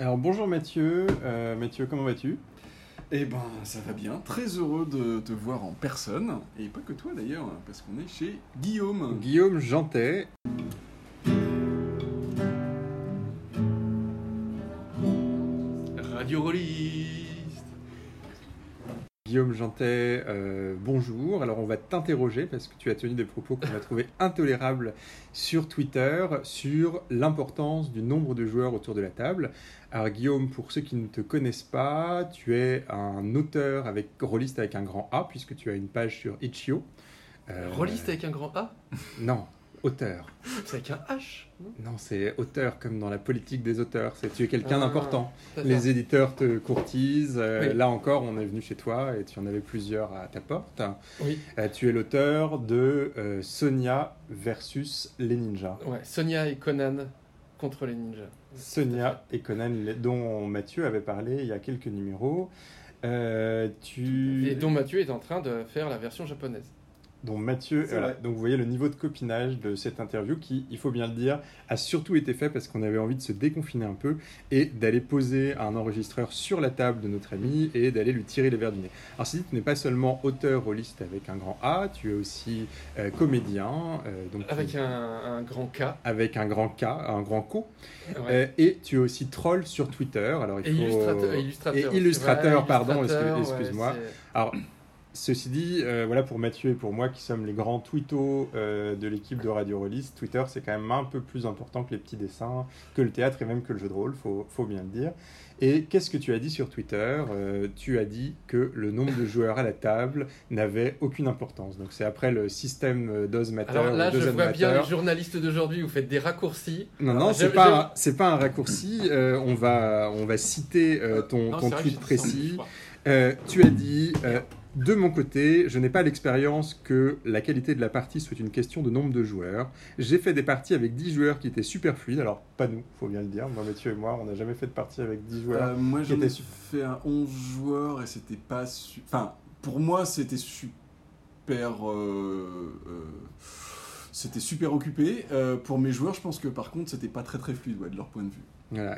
Alors bonjour Mathieu, Euh, Mathieu comment vas-tu? Eh ben, ça va bien. Très heureux de te voir en personne. Et pas que toi d'ailleurs, parce qu'on est chez Guillaume. Guillaume Jantet. Radio Rolliste. Guillaume Jantet, euh, bonjour. Alors on va t'interroger parce que tu as tenu des propos qu'on a trouvé intolérables sur Twitter sur l'importance du nombre de joueurs autour de la table. Alors Guillaume, pour ceux qui ne te connaissent pas, tu es un auteur avec rôliste avec un grand A puisque tu as une page sur Itch.io. Euh, Rolliste avec un grand A? Non, auteur. C'est avec un H non c'est auteur comme dans la politique des auteurs. C'est tu es quelqu'un Ah, d'important. Les éditeurs te courtisent. euh, Oui. Là encore, on est venu chez toi et tu en avais plusieurs à ta porte. Oui, Euh, tu es l'auteur de euh, Sonia versus les ninjas. ouais. Sonia et Conan contre les ninjas. Sonia et Conan, dont Mathieu avait parlé il y a quelques numéros. Tu... Et dont Mathieu est en train de faire la version japonaise. Dont Mathieu. Voilà. Donc vous voyez le niveau de copinage de cette interview qui, il faut bien le dire, a surtout été fait parce qu'on avait envie de se déconfiner un peu et d'aller poser un enregistreur sur la table de notre ami et d'aller lui tirer les verres du nez. Alors si tu n'es pas seulement auteur rôliste avec un grand A, tu es aussi euh, comédien, euh, donc Avec tu- un, un grand K. avec un grand K, un grand co, Ouais. Euh, et tu es aussi troll sur Twitter. Alors il et faut... illustrateur. et illustrateur, et illustrateur, pardon, illustrateur, excuse-moi. Alors, ceci dit, euh, voilà pour Mathieu et pour moi qui sommes les grands twittos euh, de l'équipe de Radio Release, Twitter c'est quand même un peu plus important que les petits dessins, que le théâtre et même que le jeu de rôle, faut, faut bien le dire. Et qu'est-ce que tu as dit sur Twitter? Euh, Tu as dit que le nombre de joueurs à la table n'avait aucune importance. Donc c'est après le système euh, d'osmateur, Alors là, je vois bien les journalistes d'aujourd'hui, vous faites des raccourcis. Non, non, c'est pas, c'est pas un raccourci. on, va, on va citer ton, Non, tweet précis. Euh, tu as dit, euh, de mon côté, je n'ai pas l'expérience que la qualité de la partie soit une question de nombre de joueurs. J'ai fait des parties avec 10 joueurs qui étaient super fluides. Alors, pas nous, faut bien le dire. Moi, Mathieu et moi, on n'a jamais fait de partie avec 10 joueurs. Euh, moi, j'en ai était- fait un 11 joueurs et c'était pas. su- Enfin, pour moi, c'était super. euh, euh, C'était super occupé. Pour mes joueurs, je pense que par contre, c'était pas très très fluide ouais, de leur point de vue.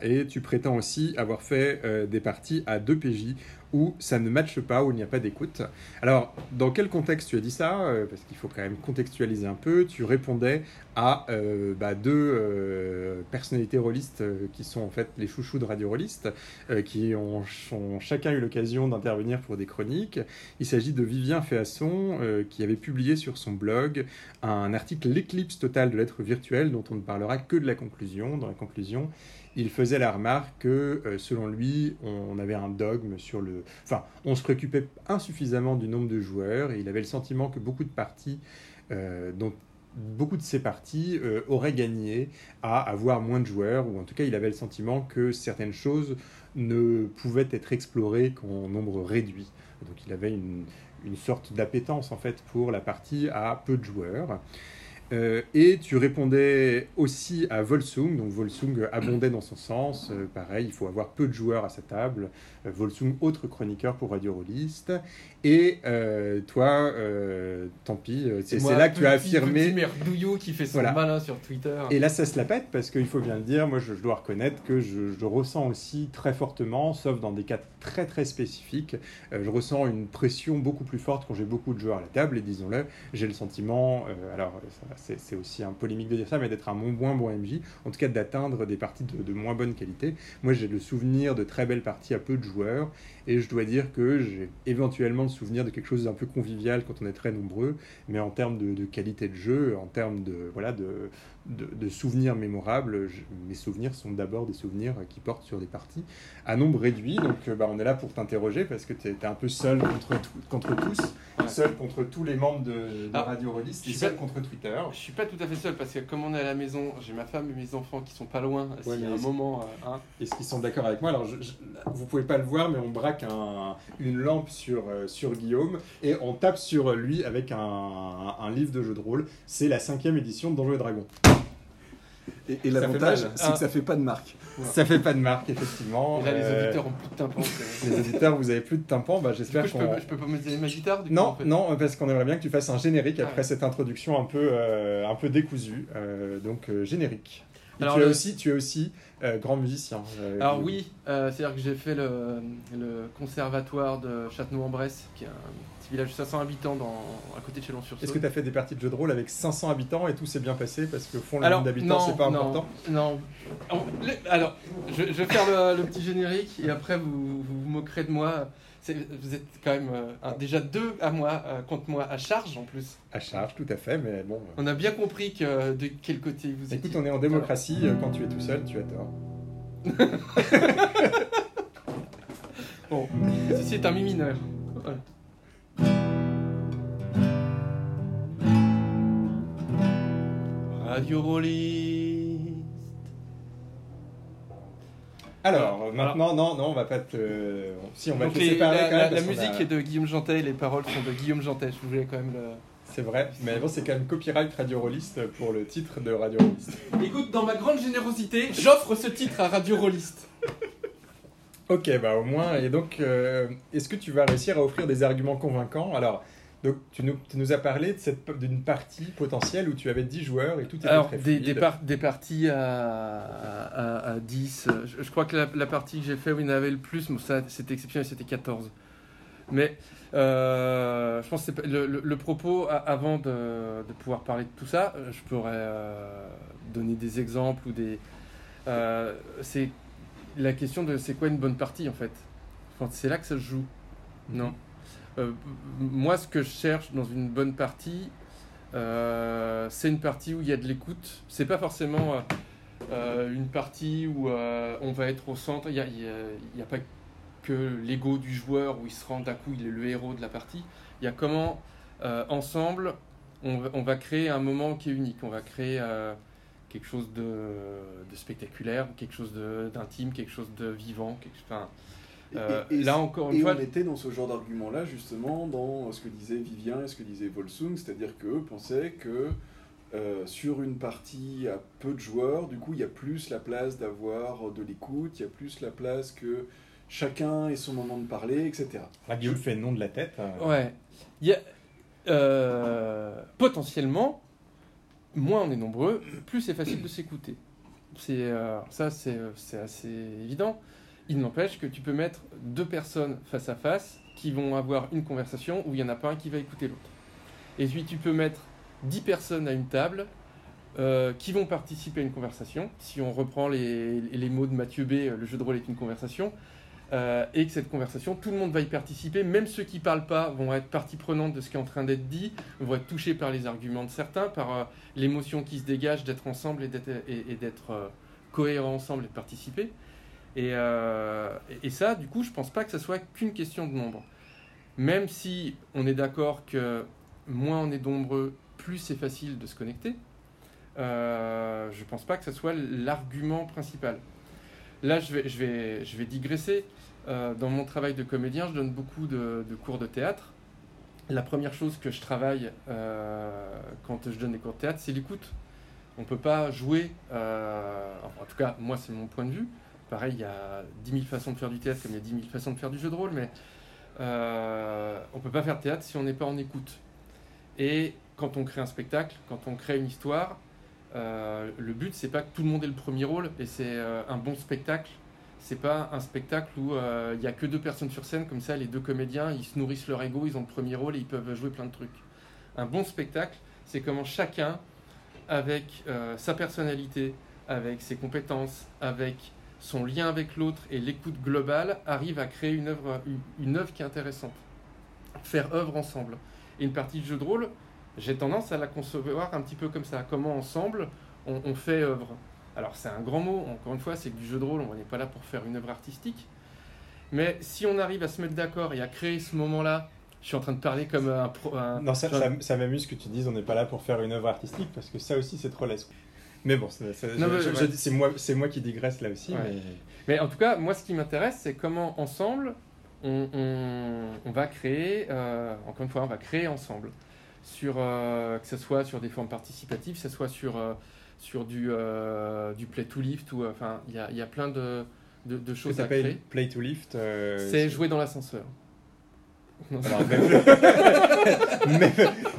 Et tu prétends aussi avoir fait euh, des parties à 2 PJ où ça ne matche pas, où il n'y a pas d'écoute. Alors, dans quel contexte tu as dit ça Euh, Parce qu'il faut quand même contextualiser un peu. Tu répondais à euh, bah, deux personnalités rôlistes qui sont en fait les chouchous de Radio Rolliste, euh, qui ont, ont chacun eu l'occasion d'intervenir pour des chroniques. Il s'agit de Vivien Féasson, qui avait publié sur son blog un article L'éclipse totale de l'être virtuel, dont on ne parlera que de la conclusion. Dans la conclusion, il faisait la remarque que, euh, selon lui, on avait un dogme sur le... Enfin, on se préoccupait insuffisamment du nombre de joueurs et il avait le sentiment que beaucoup de parties, euh, dont beaucoup de ces parties euh, auraient gagné à avoir moins de joueurs, ou en tout cas, il avait le sentiment que certaines choses ne pouvaient être explorées qu'en nombre réduit. Donc, il avait une, une sorte d'appétence, en fait, pour la partie à peu de joueurs. Euh, et tu répondais aussi à Volsung, donc Volsung abondait dans son sens, euh, pareil, il faut avoir peu de joueurs à sa table, Volsung, autre chroniqueur pour Radio Rolliste, et euh, toi, euh, tant pis, euh, c'est là que tu as affirmé... Petit merdouillot qui fait son Voilà. malin sur Twitter. Et là, ça se la pète parce qu'il faut bien le dire, moi je, je dois reconnaître que je, je ressens aussi très fortement, sauf dans des cas très très spécifiques, euh, je ressens une pression beaucoup plus forte quand j'ai beaucoup de joueurs à la table et disons-le, j'ai le sentiment, euh, alors c'est aussi un polémique de dire ça, mais d'être un moins, moins bon MJ, en tout cas d'atteindre des parties de, de moins bonne qualité. Moi j'ai le souvenir de très belles parties à peu de joueurs et je dois dire que j'ai éventuellement le souvenir de quelque chose d'un peu convivial quand on est très nombreux, mais en termes de, de qualité de jeu, en termes de, voilà, de, de, de souvenirs mémorables, je- mes souvenirs sont d'abord des souvenirs qui portent sur des parties à nombre réduit. Donc euh, bah, on est là pour t'interroger parce que tu es, un peu seul contre, tout- contre tous, Ouais. seul contre tous les membres de, Ah, Radio Release et seul pas- contre Twitter. Je suis pas tout à fait seul parce que comme on est à la maison, j'ai ma femme et mes enfants qui sont pas loin. S'il y mais a un moment, euh, hein. Est-ce qu'ils sont d'accord avec moi? Alors, je, je- vous pouvez pas le voir, mais on braque un- une lampe sur, euh, sur Guillaume et on tape sur lui avec un, un livre de jeu de rôle. C'est la cinquième édition de Donjons et Dragons. Et, l'avantage, mal. c'est que ça fait pas de marque. Voilà. Ça fait pas de marque, effectivement. Et là, les Euh, auditeurs ont plus de tympan. les auditeurs, vous avez plus de tympan. Bah, J'espère je qu'on. peux, je peux pas mettre ma guitare du coup, Non, en fait non, parce qu'on aimerait bien que tu fasses un générique Ah après ouais. cette introduction un peu, euh, un peu décousue. Euh, donc, euh, générique. Et Alors, tu, as le- aussi, tu as aussi euh, grand musicien. Euh, Alors oui, euh, c'est-à-dire que j'ai fait le, le conservatoire de Châtenois-en-Bresse, qui est un petit village de 500 habitants dans, à côté de Chalon-sur-Saône. Est-ce que tu as fait des parties de jeux de rôle avec 500 habitants et tout s'est bien passé Parce que fond le nombre d'habitants, c'est pas non, important. Non. Le- Alors, je, je vais faire le, le petit générique et après vous vous, vous moquerez de moi. Vous êtes quand même euh, déjà deux à moi, euh, contre moi, à charge en plus. À charge, tout à fait, mais bon. On a bien compris que de quel côté vous Écoute, étiez. on est en démocratie, euh, quand tu es tout seul, tu as tort. Bon, ceci est un mi mineur. Voilà. Radio Rolliste. Alors, maintenant, non, non, on va pas te. Si, on va te les- parler la, quand même. la- musique a- est de Guillaume Jantet, les paroles sont de Guillaume Jantet. Je voulais quand même le. C'est vrai, mais bon, c'est quand même copyright Radio Rolliste pour le titre de Radio Rolliste. Écoute, dans ma grande générosité, j'offre ce titre à Radio Rolliste. Ok, bah au moins, et donc, euh, est-ce que tu vas réussir à offrir des arguments convaincants? Alors, donc, tu nous, tu nous as parlé d'une partie potentielle où tu avais 10 joueurs et tout était Alors, très des, fluide. des, par- des parties à, à, à 10. euh, Je, je crois que la, la partie que j'ai fait où il y en avait le plus, bon, c'était exceptionnel, c'était 14. Mais euh, je pense que le, le- le propos, avant de, de pouvoir parler de tout ça, euh, je pourrais euh, donner des exemples ou des. euh, c'est la question de c'est quoi une bonne partie en fait? Enfin, c'est là que ça se joue. Non? Euh, m- moi, ce que je cherche dans une bonne partie, euh, c'est une partie où il y a de l'écoute. C'est pas forcément euh, euh, une partie où euh, on va être au centre. Il n'y a, pas que l'ego du joueur où il se rend d'un coup, il est le héros de la partie. Il y a comment, euh, ensemble, on va, créer un moment qui est unique. On va créer euh, quelque chose de, spectaculaire, quelque chose d'intime, quelque chose de vivant. Euh, Et- et- là encore une Et fois, on était dans ce genre d'argument-là, justement, dans ce que disait Vivien et ce que disait Volsung, c'est-à-dire qu'eux pensaient que euh, sur une partie à peu de joueurs, du coup, il y a plus la place d'avoir de l'écoute, il y a plus la place que chacun ait son moment de parler, etc. Ah, Guillaume fait non de la tête. euh, Ouais. Il y a, euh, potentiellement, moins on est nombreux, plus c'est facile de s'écouter. C'est euh, ça, c'est c'est assez évident. Il n'empêche que tu peux mettre deux personnes face à face qui vont avoir une conversation où il n'y en a pas un qui va écouter l'autre. Et puis tu peux mettre dix personnes à une table euh, qui vont participer à une conversation. Si on reprend les, mots de Mathieu B, le jeu de rôle est une conversation. Euh, et que cette conversation, tout le monde va y participer, même ceux qui parlent pas vont être partie prenante de ce qui est en train d'être dit, vont être touchés par les arguments de certains, par euh, l'émotion qui se dégage d'être ensemble et d'être et, cohérents ensemble et de participer. Et, euh, et- ça, du coup, je pense pas que ce soit qu'une question de nombre. Même si on est d'accord que moins on est nombreux, plus c'est facile de se connecter, euh, je pense pas que ce soit l'argument principal. Là, je vais, digresser. Euh, dans mon travail de comédien, je donne beaucoup de, de cours de théâtre. La première chose que je travaille euh, quand je donne des cours de théâtre, c'est l'écoute. On ne peut pas jouer, en tout cas, moi, c'est mon point de vue. Pareil, il y a 10 000 façons de faire du théâtre comme il y a 10 000 façons de faire du jeu de rôle, mais euh, on ne peut pas faire de théâtre si on n'est pas en écoute. Et quand on crée un spectacle, quand on crée une histoire, euh, le but, c'est pas que tout le monde ait le premier rôle, et c'est euh, un bon spectacle. C'est pas un spectacle où il y a que deux personnes sur scène, comme ça, les deux comédiens, ils se nourrissent leur ego, ils ont le premier rôle et ils peuvent jouer plein de trucs. Un bon spectacle, c'est comment chacun, avec sa personnalité, avec ses compétences, avec son lien avec l'autre et l'écoute globale, arrive à créer une œuvre, une, œuvre qui est intéressante. Faire œuvre ensemble. Et une partie de jeu de rôle, j'ai tendance à la concevoir un petit peu comme ça. Comment ensemble on, on fait œuvre. Alors c'est un grand mot, encore une fois, c'est du jeu de rôle, on n'est pas là pour faire une œuvre artistique. Mais si on arrive à se mettre d'accord et à créer ce moment-là, je suis en train de parler comme un... pro- un- Non, ça, ça m'amuse que tu dises on n'est pas là pour faire une œuvre artistique parce que ça aussi c'est trop laisse. Mais bon, c'est ouais. moi, qui digresse là aussi. Ouais. mais- Mais en tout cas, moi, ce qui m'intéresse, c'est comment ensemble, on, on- on va créer, euh, encore une fois, on va créer ensemble, sur, euh, que ce soit sur des formes participatives, que ce soit sur, euh, sur du, du play to lift, ou, enfin, il y a, y a plein de, de, choses à créer. play to lift. C'est jouer dans l'ascenseur. Même, même,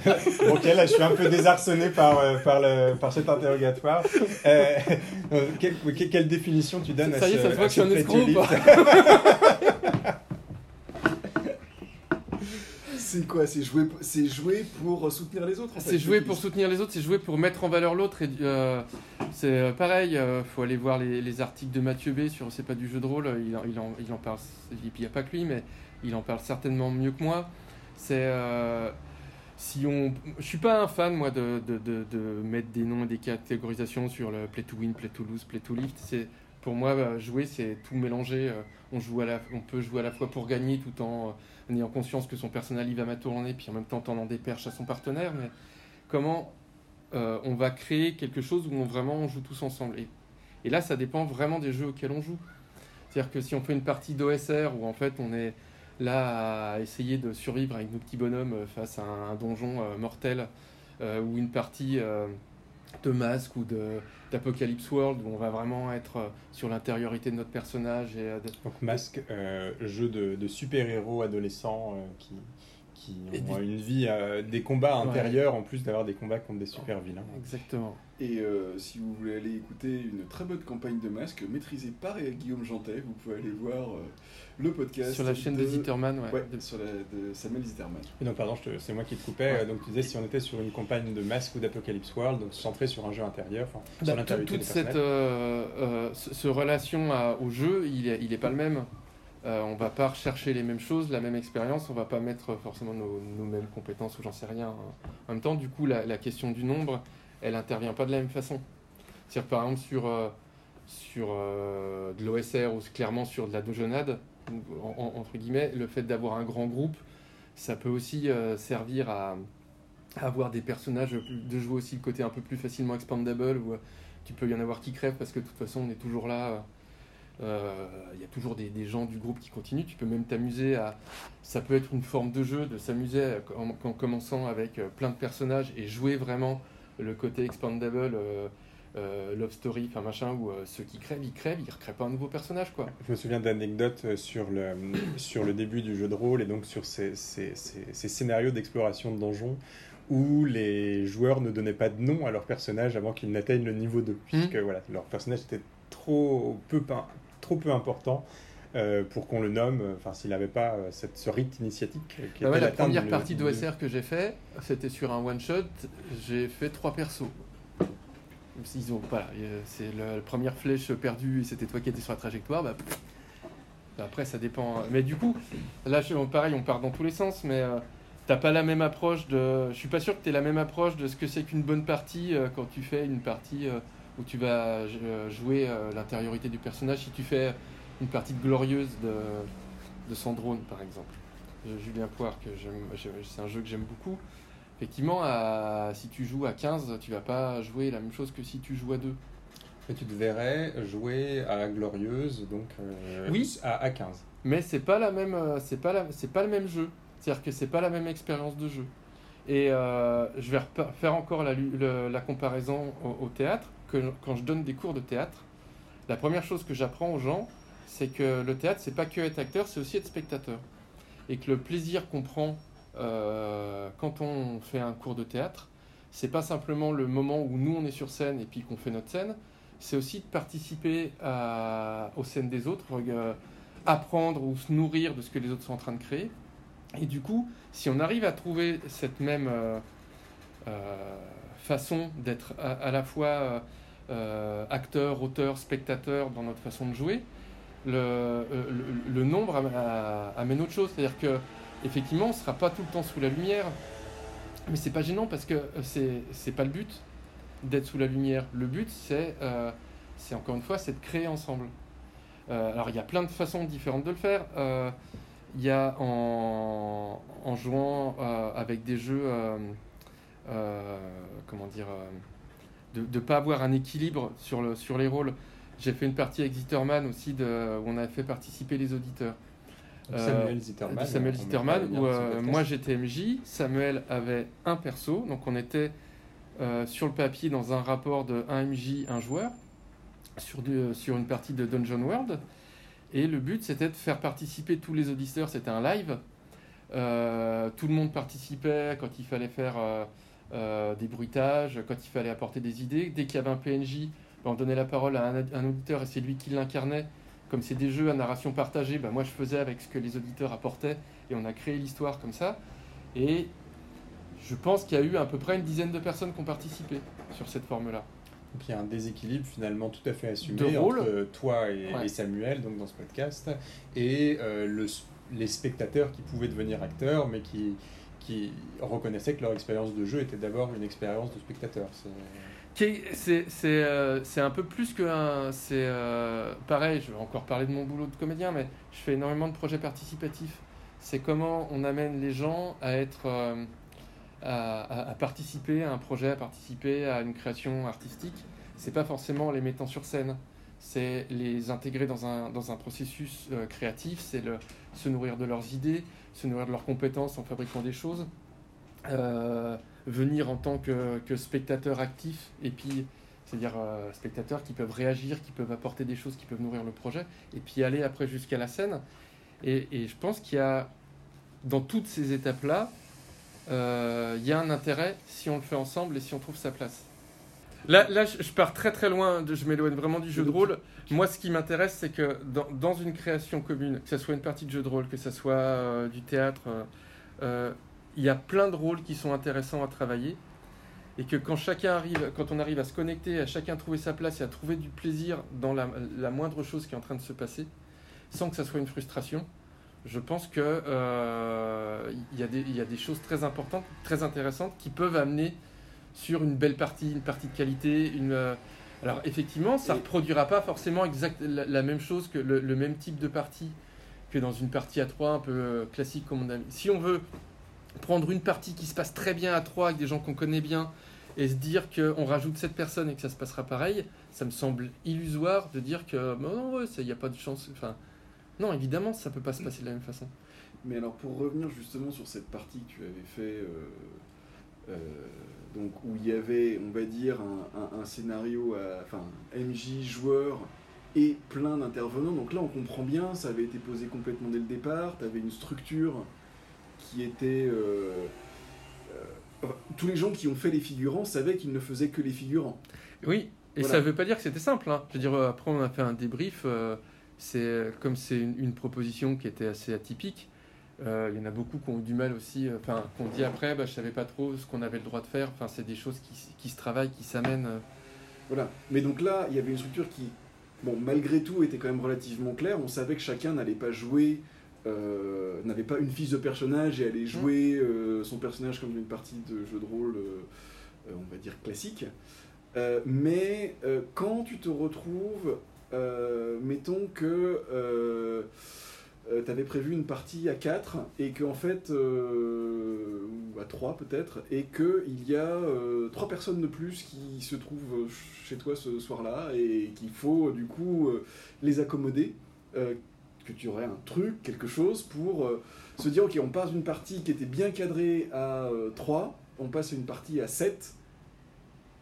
ok, là, je suis un peu désarçonné par, euh, par, le, par cet interrogatoire. Euh, euh, quelle, quelle- quelle définition tu donnes à Ça y est, ce ça se voit que je suis ce un escroc ou C'est quoi C'est jouer, c'est jouer pour soutenir les autres en fait. C'est jouer pour soutenir les autres, c'est jouer pour mettre en valeur l'autre. Et euh, c'est euh, pareil, il faut aller voir les, les articles de Mathieu B sur C'est pas du jeu de rôle. Il, en- il, en, il en parle, et puis il n'y a pas que lui, mais il en parle certainement mieux que moi. C'est euh, si on, je suis pas un fan moi de, de, mettre des noms et des catégorisations sur le play to win, play to lose, play to lift. C'est pour moi euh, jouer, c'est tout mélanger. Euh, On joue à la, on peut jouer à la fois pour gagner tout en euh, ayant conscience que son personnage il va mal tourner, puis en même temps tendant des perches à son partenaire. Mais comment on va créer quelque chose où on vraiment on joue tous ensemble? Et, et là, ça dépend vraiment des jeux auxquels on joue. C'est-à-dire que si on fait une partie d'OSR où en fait on est là à essayer de survivre avec nos petits bonhommes euh, face à un, donjon euh, mortel, euh, ou une partie de Masque ou d'Apocalypse World où on va vraiment être sur l'intériorité de notre personnage et Donc Masque, jeu de, super-héros adolescents euh, qui, qui ont une vie, euh, des combats Ouais. intérieurs en plus d'avoir des combats contre des super-vilains. exactement. Et euh, si vous voulez aller écouter une très bonne campagne de masque maîtrisée par Guillaume Jantet, vous pouvez aller voir euh, le podcast Sur la chaîne de... de Zitterman, ouais. Ouais, De- sur la de Samuel Zitterman. Et donc, pardon, te- c'est moi qui te coupais. Ouais. Donc, tu disais si on était sur une campagne de Masque ou d'Apocalypse World, donc centré sur un jeu intérieur, enfin, sur Bah, l'intériorité toute cette euh, euh, ce, relation à- au jeu, il est, il est pas le même. Euh, on va pas rechercher les mêmes choses, la même expérience, on va pas mettre forcément nos, mêmes compétences ou j'en sais rien. hein. En même temps, du coup, la, question du nombre, elle intervient pas de la même façon. Par exemple, sur, euh, euh, de l'OSR ou clairement sur de la en- entre guillemets, le fait d'avoir un grand groupe, ça peut aussi euh, servir à, avoir des personnages, de jouer aussi le côté un peu plus facilement expandable, où tu peux y en avoir qui crèvent parce que de toute façon on est toujours là. Euh, euh, Il y a toujours des, des gens du groupe qui continuent. Tu peux même t'amuser à. Ça peut être une forme de jeu, de s'amuser en, en commençant avec euh, plein de personnages et jouer vraiment le côté expandable, euh, euh, love story, enfin machin, où euh, ceux qui crèvent, ils crèvent, ils recréent pas un nouveau personnage quoi. Je me souviens d'anecdotes sur le, sur le début du jeu de rôle et donc sur ces, ces, ces- ces scénarios d'exploration de donjons où les joueurs ne donnaient pas de nom à leur personnage avant qu'ils n'atteignent le niveau 2, puisque voilà, leur personnage était trop peu, trop peu important euh, pour qu'on le nomme, euh, enfin s'il n'avait pas euh, cette, ce rite initiatique. euh, qui Bah ouais, la première partie d'OSR que j'ai fait, c'était sur un one shot. J'ai fait trois persos. Ils ont, voilà, c'est la première flèche perdue et c'était toi qui étais sur la trajectoire. Bah, pff. après, ça dépend. Mais du coup, là, pareil, on part dans tous les sens, mais t'as pas la même approche de. Je suis pas sûr que tu la même approche de ce que c'est qu'une bonne partie quand tu fais une partie où tu vas euh, jouer euh, l'intériorité du personnage. Si tu fais une partie de glorieuse de, de Sandrone, par exemple. Euh, Julien Poire, que c'est un jeu que j'aime beaucoup. Effectivement, à- si tu joues à 15, tu vas pas jouer la même chose que si tu joues à 2. Et tu te verrais jouer à Glorieuse, donc euh, Oui. à, à 15. Mais c'est pas la même, c'est pas la, c'est pas le même jeu. C'est-à-dire que c'est pas la même expérience de jeu. Et euh, je vais faire encore la, le- la comparaison au, au théâtre. Quand je donne des cours de théâtre, la première chose que j'apprends aux gens, c'est que le théâtre, c'est pas que être acteur, c'est aussi être spectateur. Et que le plaisir qu'on prend euh, quand on fait un cours de théâtre, c'est pas simplement le moment où nous on est sur scène et puis qu'on fait notre scène, c'est aussi de participer à- aux scènes des autres, euh, apprendre ou se nourrir de ce que les autres sont en train de créer. Et du coup, si on arrive à trouver cette même euh, façon d'être à la fois euh, euh, acteur, auteur, spectateur dans notre façon de jouer, le, euh, nombre amène autre chose. C'est-à-dire que effectivement, on ne sera pas tout le temps sous la lumière, mais c'est pas gênant parce que c'est c'est pas le but d'être sous la lumière. Le but, c'est euh, encore une fois, c'est de créer ensemble. Euh, alors il y a plein de façons différentes de le faire. Euh, Il y a en, jouant euh, avec des jeux, euh, euh, comment dire, euh, de ne pas avoir un équilibre sur, le, sur les rôles. J'ai fait une partie avec Zitterman aussi de, où on a fait participer les auditeurs. Donc, Euh, Samuel Zitterman. Samuel où euh, moi j'étais MJ, Samuel avait un perso, donc on était euh, sur le papier dans un rapport de un MJ, un joueur, sur, du- sur une partie de Dungeon World. Et le but c'était de faire participer tous les auditeurs, c'était un live, Euh, tout le monde participait quand il fallait faire euh, euh, des bruitages, quand il fallait apporter des idées. Dès qu'il y avait un PNJ, ben, on donnait la parole à un, un auditeur et c'est lui qui l'incarnait. Comme c'est des jeux à narration partagée, ben, moi je faisais avec ce que les auditeurs apportaient et on a créé l'histoire comme ça. Et je pense qu'il y a eu à peu près une dizaine de personnes qui ont participé sur cette forme-là. Donc il y a un déséquilibre finalement tout à fait assumé entre toi et, Ouais. et Samuel donc dans ce podcast et euh, le, les spectateurs qui pouvaient devenir acteurs mais qui, qui reconnaissaient que leur expérience de jeu était d'abord une expérience de spectateur. C'est- euh, un peu plus que un. Euh, pareil, je vais encore parler de mon boulot de comédien, mais je fais énormément de projets participatifs. C'est comment on amène les gens à être. euh, à, participer à un projet, à participer à une création artistique. C'est pas forcément les mettant sur scène, c'est les intégrer dans un, dans un processus euh, créatif, c'est se nourrir de leurs idées, se nourrir de leurs compétences en fabriquant des choses. Euh, venir en tant que, spectateur actif et puis c'est-à-dire euh, spectateurs qui peuvent réagir, qui peuvent apporter des choses, qui peuvent nourrir le projet et puis aller après jusqu'à la scène. Et, et je pense qu'il y a dans toutes ces étapes-là, euh, il y a un intérêt si on le fait ensemble et si on trouve sa place. Là, là je, pars très très loin, je m'éloigne vraiment du jeu de rôle. Moi, ce qui m'intéresse, c'est que dans, une création commune, que ce soit une partie de jeu de rôle, que ce soit euh, du théâtre, euh, euh, il y a plein de rôles qui sont intéressants à travailler et que quand chacun arrive, quand on arrive à se connecter, à chacun trouver sa place et à trouver du plaisir dans la, moindre chose qui est en train de se passer, sans que ça soit une frustration, je pense que euh, il y, des- il y a des choses très importantes, très intéressantes qui peuvent amener sur une belle partie, une partie de qualité, une euh, alors effectivement, ça ne reproduira pas forcément exact la, la même chose que le, le même type de partie que dans une partie à 3 un peu euh, classique comme on a. Si on veut prendre une partie qui se passe très bien à 3 avec des gens qu'on connaît bien et se dire qu'on rajoute cette personne et que ça se passera pareil, ça me semble illusoire de dire que bah non, ouais, il n'y a pas de chance. Enfin, non, évidemment, ça peut pas se passer de la même façon. Mais alors pour revenir justement sur cette partie que tu avais fait, euh, donc où il y avait, on va dire, un, un- un scénario, à, enfin MJ, joueur et plein d'intervenants. Donc là on comprend bien, ça avait été posé complètement dès le départ, tu avais une structure qui était... euh, euh, tous les gens qui ont fait les figurants savaient qu'ils ne faisaient que les figurants. Oui, et Voilà. ça veut pas dire que c'était simple. hein. Je veux dire, euh, après, on a fait un débrief. euh, c'est comme c'est une, une proposition qui était assez atypique. Euh, Il y en a beaucoup qui ont eu du mal aussi. euh, Enfin, qu'on dit après, bah, je savais pas trop ce qu'on avait le droit de faire. Enfin, c'est des choses qui, se travaillent, qui s'amènent. euh. Voilà. Mais donc là, il y avait une structure qui, bon, malgré tout, était quand même relativement claire. On savait que chacun n'allait pas jouer, euh, n'avait pas une fiche de personnage et allait jouer euh, son personnage comme une partie de jeu de rôle, euh, on va dire classique. Mais quand tu te retrouves, mettons que tu avais prévu une partie à 4 et qu'en fait, euh, ou à 3 peut-être, et qu'il y a euh, trois personnes de plus qui se trouvent chez toi ce soir-là et qu'il faut du coup euh, les accommoder, euh, que tu aurais un truc, quelque chose pour euh, se dire ok, on passe d'une partie qui était bien cadrée à 3, on passe à une partie à 7.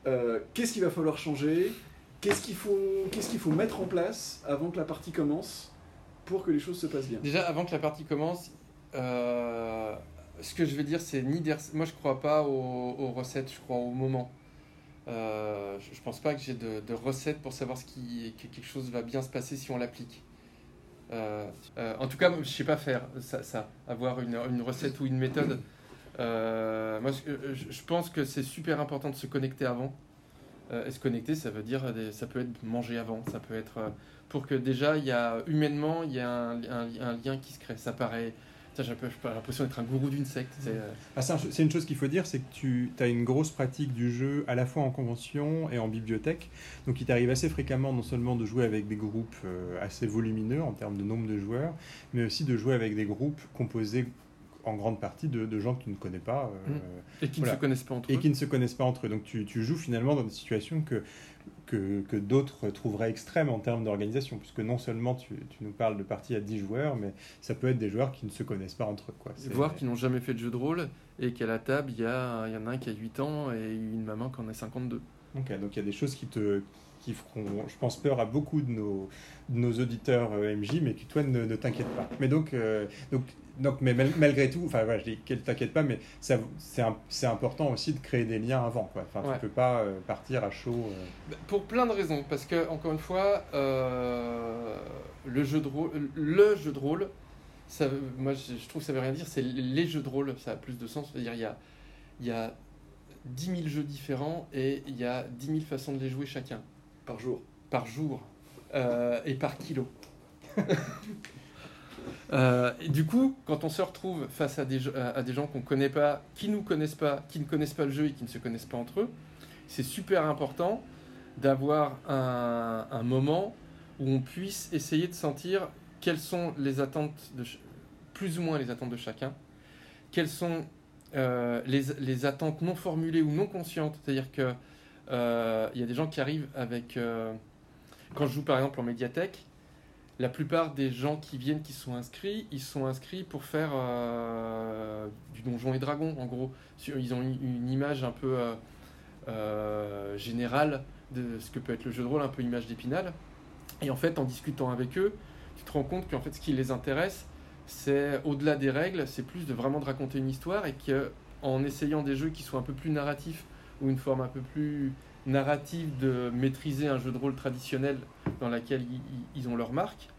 Euh, qu'est-ce qu'il va falloir changer? Qu'est-ce qu'il faut, qu'est-ce qu'il faut mettre en place avant que la partie commence? Que les choses se passent bien Déjà, avant que la partie commence, euh, ce que je vais dire, c'est ni des Moi, je crois pas aux, recettes, je crois au moment. Euh, je, pense pas que j'ai de, recettes pour savoir ce qui, que quelque chose va bien se passer si on l'applique. Euh, en tout cas, je sais pas faire ça, avoir une, recette ou une méthode. Moi, je pense que c'est super important de se connecter avant. Euh, et se connecter, ça veut dire, des- ça peut être manger avant, ça peut être euh, pour que déjà, il y a humainement, il y a un, lien qui se crée. Ça paraît, j'ai l'impression d'être un gourou d'une secte. c'est, euh, Ah, une chose qu'il faut dire, c'est que tu as une grosse pratique du jeu à la fois en convention et en bibliothèque. Donc il t'arrive assez fréquemment non seulement de jouer avec des groupes euh, assez volumineux en termes de nombre de joueurs, mais aussi de jouer avec des groupes composés en grande partie de, de gens que tu ne connais pas. euh, et qui Voilà. ne se connaissent pas entre et eux. qui ne se connaissent pas entre eux. Donc tu, tu joues finalement dans des situations que, que, que d'autres trouveraient extrêmes en termes d'organisation, puisque non seulement tu, tu nous parles de parties à 10 joueurs, mais ça peut être des joueurs qui ne se connaissent pas entre eux. Quoi. C'est- Voir qui n'ont jamais fait de jeu de rôle et qu'à la table, il y, a, y en a un qui a 8 ans et une maman qui en a 52. Ok, donc il y a des choses qui te, qui feront, je pense, peur à beaucoup de nos, de nos auditeurs euh, MJ, mais toi, ne, ne t'inquiète pas. Mais donc, euh, donc, donc mais mal- malgré tout, enfin, voilà, je dis qu'elle t'inquiète pas, mais ça, c'est, important aussi de créer des liens avant. Quoi. Enfin, Ouais. Tu peux pas euh, partir à chaud. euh. Bah, Pour plein de raisons, parce que encore une fois, euh, le jeu de rôle, le jeu de rôle, ça, moi je, je trouve que ça veut rien dire. C'est les jeux de rôle, ça a plus de sens. C'est-à-dire il y a, il y a 10 000 jeux différents et il y a 10 000 façons de les jouer chacun Par jour. par jour euh, et par kilo. Euh, et du coup, quand on se retrouve face à des, gens qu'on connaît pas, qui nous connaissent pas, qui ne connaissent pas le jeu et qui ne se connaissent pas entre eux, c'est super important d'avoir un, moment où on puisse essayer de sentir quelles sont les attentes de plus ou moins les attentes de chacun, quelles sont euh, les attentes non formulées ou non conscientes, c'est-à-dire que euh, il y a des gens qui arrivent avec euh, quand je joue par exemple en médiathèque, la plupart des gens qui viennent, qui sont inscrits, ils sont inscrits pour faire euh, du donjon et dragon, en gros. Ils ont une, image un peu euh, euh, générale de ce que peut être le jeu de rôle, un peu image d'épinal. Et en fait, en discutant avec eux, tu te rends compte qu'en fait, ce qui les intéresse, c'est au-delà des règles, c'est plus de vraiment de raconter une histoire et qu'en essayant des jeux qui soient un peu plus narratifs ou une forme un peu plus narrative de maîtriser un jeu de rôle traditionnel dans laquelle ils, ont leur marque,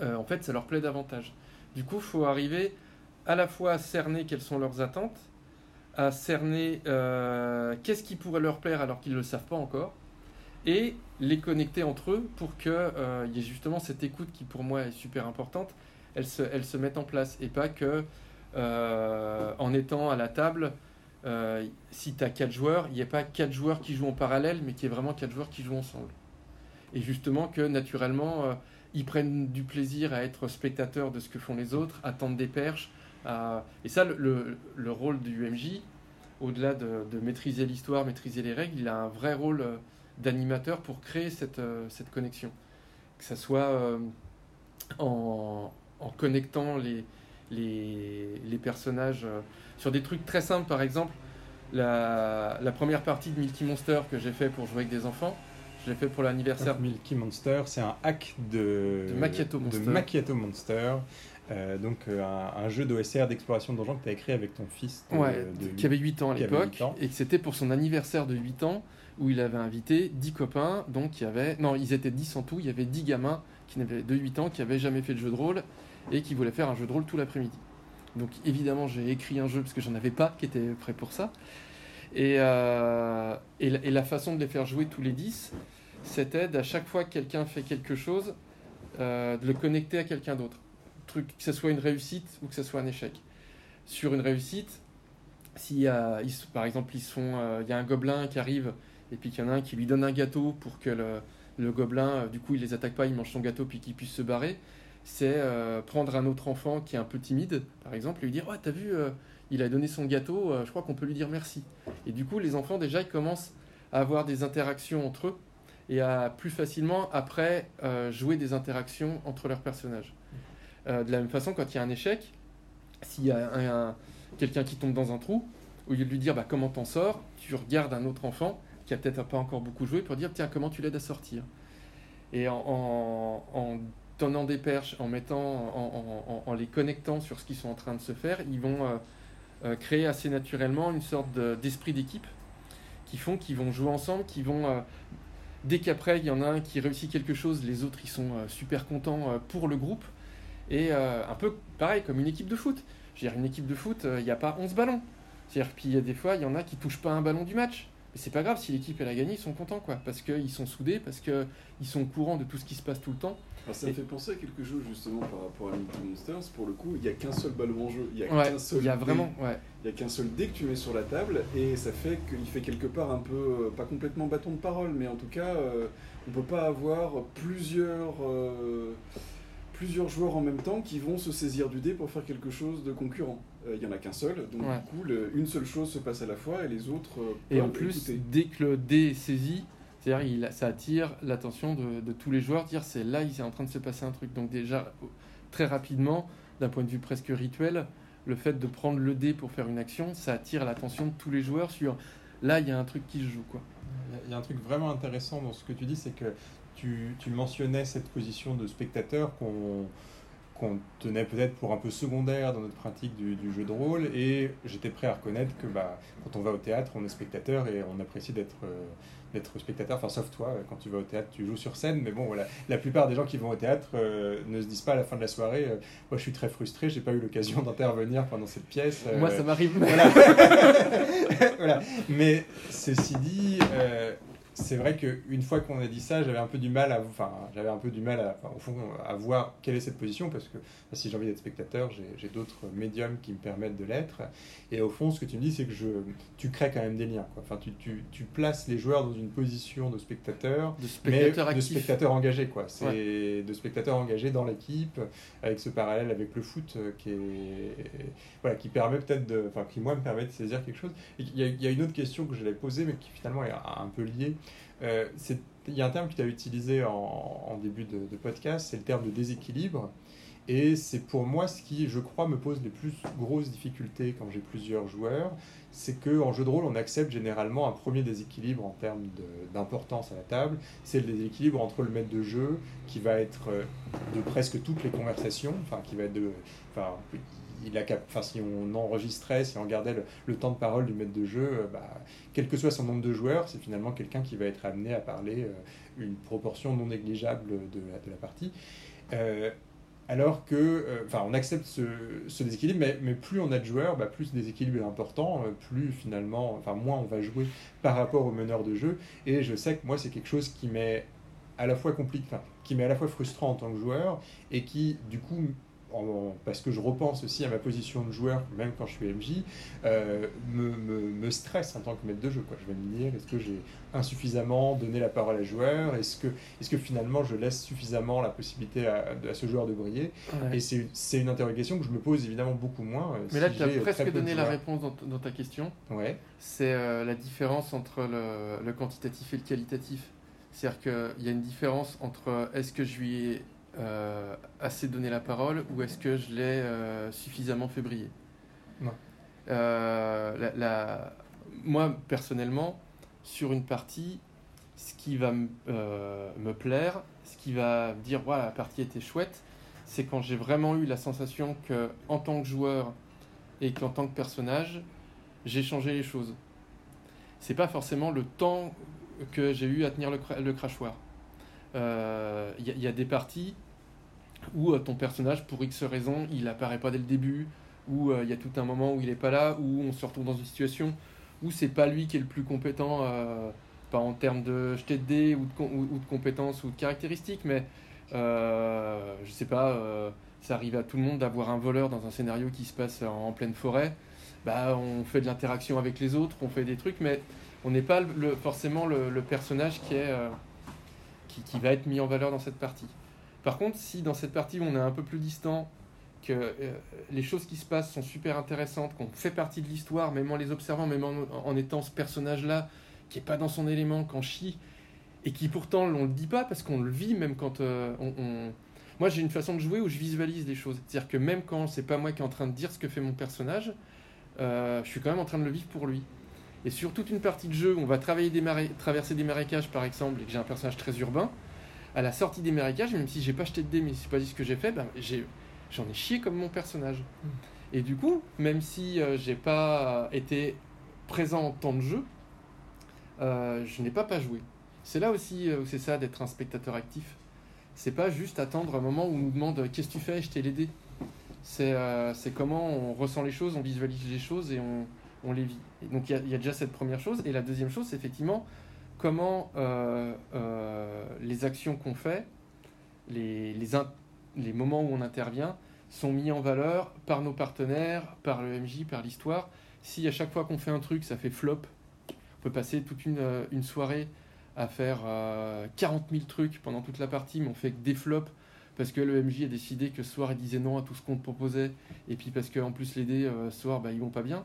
euh, en fait, ça leur plaît davantage. Du coup, il faut arriver à la fois à cerner quelles sont leurs attentes, à cerner euh, qu'est-ce qui pourrait leur plaire alors qu'ils ne le savent pas encore, et les connecter entre eux pour qu'il y ait justement cette écoute qui pour moi est super importante, elle se, elle se mette en place, et pas que euh, en étant à la table, euh, si tu as quatre joueurs, il n'y a pas quatre joueurs qui jouent en parallèle, mais qu'il y ait vraiment quatre joueurs qui jouent ensemble. Et justement que naturellement, euh, ils prennent du plaisir à être spectateurs de ce que font les autres, à tendre des perches. Et ça, le, le- le rôle du MJ, au-delà de, maîtriser l'histoire, maîtriser les règles, il a un vrai rôle euh, d'animateur pour créer cette, connexion. Que ça soit en, connectant les, personnages sur des trucs très simples, par exemple, la, la première partie de Milky Monster que j'ai fait pour jouer avec des enfants, je l'ai fait pour l'anniversaire Milky Monster, c'est un hack de, De Macchiato Monster. de Macchiato Monster. Euh, donc euh, un, un jeu d'OSR d'exploration de donjons que tu as écrit avec ton fils de, Ouais, de qui avait 8 ans à l'époque, 8 ans. et que c'était pour son anniversaire de 8 ans, où il avait invité 10 copains, donc il y avait... Non, ils étaient 10 en tout, il y avait 10 gamins qui n'avaient de 8 ans, qui n'avaient jamais fait de jeu de rôle, et qui voulaient faire un jeu de rôle tout l'après-midi. Donc évidemment, j'ai écrit un jeu, parce que j'en avais pas qui était prêt pour ça. Et, euh, et, la, façon de les faire jouer tous les 10, c'était à chaque fois que quelqu'un fait quelque chose, euh, de le connecter à quelqu'un d'autre. Truc, que ce soit une réussite ou que ce soit un échec. Sur une réussite, ils- par exemple, euh, il y a un gobelin qui arrive et puis qu'il y en a un qui lui donne un gâteau pour que le, le gobelin, du coup, il les attaque pas, il mange son gâteau puis qu'il puisse se barrer. C'est euh, prendre un autre enfant qui est un peu timide, par exemple, et lui dire Ouais, t'as vu, euh, il a donné son gâteau, euh, je crois qu'on peut lui dire merci. Et du coup, les enfants, déjà, ils commencent à avoir des interactions entre eux et à plus facilement, après, jouer des interactions entre leurs personnages. De la même façon, quand il y a un échec, s'il y a un- un- quelqu'un qui tombe dans un trou, au lieu de lui dire bah, comment t'en sors, tu regardes un autre enfant qui a peut-être pas encore beaucoup joué pour dire tiens comment tu l'aides à sortir. Et en donnant des perches, en mettant, en, les connectant sur ce qu'ils sont en train de se faire, ils vont euh, euh, créer assez naturellement une sorte de- d'esprit d'équipe qui font qu'ils vont jouer ensemble, qui vont euh, dès qu'après il y en a un qui réussit quelque chose, les autres ils sont super contents pour le groupe et un peu pareil comme une équipe de foot. Je veux dire, une équipe de foot, il n'y a pas 11 ballons. C'est-à-dire, puis il y a des fois, il y en a qui touchent pas un ballon du match. Mais c'est pas grave, si l'équipe a gagné, ils sont contents quoi. Parce qu'ils sont soudés, parce qu'ils sont au courant de tout ce qui se passe tout le temps. Alors, ça me fait penser à quelque chose justement par rapport à Milky Monsters. Pour le coup, il n'y a qu'un seul ballon en jeu. Il y a Ouais, qu'un seul il y a dé. vraiment. Ouais. Il y a qu'un seul dé que tu mets sur la table et ça fait qu'il fait quelque part un peu, euh, pas complètement bâton de parole, mais en tout cas, euh, on peut pas avoir plusieurs, euh, plusieurs joueurs en même temps qui vont se saisir du dé pour faire quelque chose de concurrent. Euh, Il y en a qu'un seul, donc Ouais. du coup, le- une seule chose se passe à la fois et les autres. euh, Et en plus, écouter. dès que le dé est saisi, c'est-à-dire ça attire l'attention de, tous les joueurs, dire c'est là, il est en train de se passer un truc. Donc déjà, très rapidement, d'un point de vue presque rituel, le fait de prendre le dé pour faire une action, ça attire l'attention de tous les joueurs sur là, il y a un truc qui se joue. Il y a un truc vraiment intéressant dans ce que tu dis, c'est que tu, mentionnais cette position de spectateur qu'on tenait peut-être pour un peu secondaire dans notre pratique du, du jeu de rôle et j'étais prêt à reconnaître que bah, quand on va au théâtre on est spectateur et on apprécie d'être euh, d'être spectateur enfin sauf toi quand tu vas au théâtre tu joues sur scène mais bon voilà la plupart des gens qui vont au théâtre euh, ne se disent pas à la fin de la soirée euh, moi je suis très frustré j'ai pas eu l'occasion d'intervenir pendant cette pièce euh, Moi, ça m'arrive. voilà. Voilà. Mais ceci dit, euh, c'est vrai qu'une fois qu'on a dit ça, j'avais un peu du mal à, enfin, j'avais un peu du mal à, enfin, au fond, à voir quelle est cette position parce que si j'ai envie d'être spectateur, j'ai, d'autres médiums qui me permettent de l'être. Et au fond, ce que tu me dis, c'est que je, tu crées quand même des liens. Quoi. Enfin, tu, tu, tu places les joueurs dans une position de spectateur De mais spectateur de actif. spectateurs engagés quoi c'est de spectateurs engagés dans l'équipe avec ce parallèle avec le foot euh, qui est voilà qui permet peut-être de enfin qui moi me permet de saisir quelque chose il y a, il y a une autre question que je l'ai posée mais qui finalement est un peu liée il y a un terme que tu as utilisé en, début de, podcast c'est le terme de déséquilibre et c'est pour moi ce qui, je crois, me pose les plus grosses difficultés quand j'ai plusieurs joueurs. C'est que en jeu de rôle, on accepte généralement un premier déséquilibre en termes d'importance à la table. C'est le déséquilibre entre le maître de jeu, qui va être euh, de presque toutes les conversations, enfin, qui va être de. Il a enfin, si on enregistrait, si on regardait le, temps de parole du maître de jeu, euh, bah, quel que soit son nombre de joueurs, c'est finalement quelqu'un qui va être amené à parler euh, une proportion non négligeable de la, partie. Euh, alors que, enfin, on accepte ce, déséquilibre, mais, mais plus on a de joueurs, bah, plus ce déséquilibre est important, plus finalement, enfin, moins on va jouer par rapport au meneur de jeu. Et je sais que moi, c'est quelque chose qui à la fois compliqué, qui m'est à la fois frustrant en tant que joueur et qui, du coup, en- parce que je repense aussi à ma position de joueur, même quand je suis MJ, euh, me, me, me stresse en tant que maître de jeu. Quoi. Je vais me dire, est-ce que j'ai insuffisamment donné la parole à joueur? Est-ce que, est que finalement je laisse suffisamment la possibilité à, à ce joueur de briller? Ouais. Et c'est une interrogation que je me pose évidemment beaucoup moins. euh, Mais si là, tu as presque donné la réponse dans, dans ta question. Ouais, C'est euh, la différence entre le, le quantitatif et le qualitatif. C'est-à-dire qu'il y a une différence entre est-ce que je lui ai euh, assez donné la parole ou est-ce que je l'ai euh, suffisamment fait briller. Euh, la- la- Moi, personnellement, sur une partie, ce qui va me, plaire, ce qui va me dire voilà, la partie était chouette, c'est quand j'ai vraiment eu la sensation que, en tant que joueur et qu'en tant que personnage, j'ai changé les choses. C'est pas forcément le temps que j'ai eu à tenir le, cra- le crachoir. Euh, Il il y a des parties où euh, ton personnage, pour X raisons, il apparaît pas dès le début, où euh, il y a tout un moment où il est pas là, où on se retrouve dans une situation où c'est pas lui qui est le plus compétent, euh, pas en termes de jeter de dés ou de, compétences ou de caractéristiques, mais euh, je sais pas, euh, ça arrive à tout le monde d'avoir un voleur dans un scénario qui se passe en, pleine forêt. Bah, on fait de l'interaction avec les autres, on fait des trucs, mais on n'est pas forcément le, personnage qui, est, euh, qui, va être mis en valeur dans cette partie. Par contre, si dans cette partie on est un peu plus distant, que euh, les choses qui se passent sont super intéressantes, qu'on fait partie de l'histoire, même en les observant, même en, étant ce personnage-là, qui est pas dans son élément, qu'on chie, et qui pourtant on le dit pas parce qu'on le vit même quand euh, on- Moi j'ai une façon de jouer où je visualise des choses. C'est-à-dire que même quand c'est pas moi qui est en train de dire ce que fait mon personnage, euh, je suis quand même en train de le vivre pour lui. Et sur toute une partie de jeu, où on va travailler des traverser des marécages par exemple, et que j'ai un personnage très urbain, à la sortie des marécages, même si j'ai pas jeté de dés, mais j'ai pas dit ce que j'ai fait, ben, j'en ai chié comme mon personnage. Et du coup, même si euh, j'ai pas été présent en temps de jeu, euh, je n'ai pas pas joué. C'est là aussi euh, où c'est ça d'être un spectateur actif. C'est pas juste attendre un moment où on nous demande euh, qu'est-ce que tu fais, je t'ai l'aider. C'est euh, c'est comment on ressent les choses, on visualise les choses et on, on les vit. Donc il y a- déjà cette première chose. Et la deuxième chose, c'est effectivement comment euh, euh, les actions qu'on fait, les, moments où on intervient, sont mis en valeur par nos partenaires, par le MJ, par l'histoire. Si à chaque fois qu'on fait un truc, ça fait flop, on peut passer toute une, euh, soirée à faire euh, 40 000 trucs pendant toute la partie, mais on fait que des flops parce que le MJ a décidé que ce soir il disait non à tout ce qu'on te proposait, et puis parce qu'en plus les dés ce soir bah, ils vont pas bien.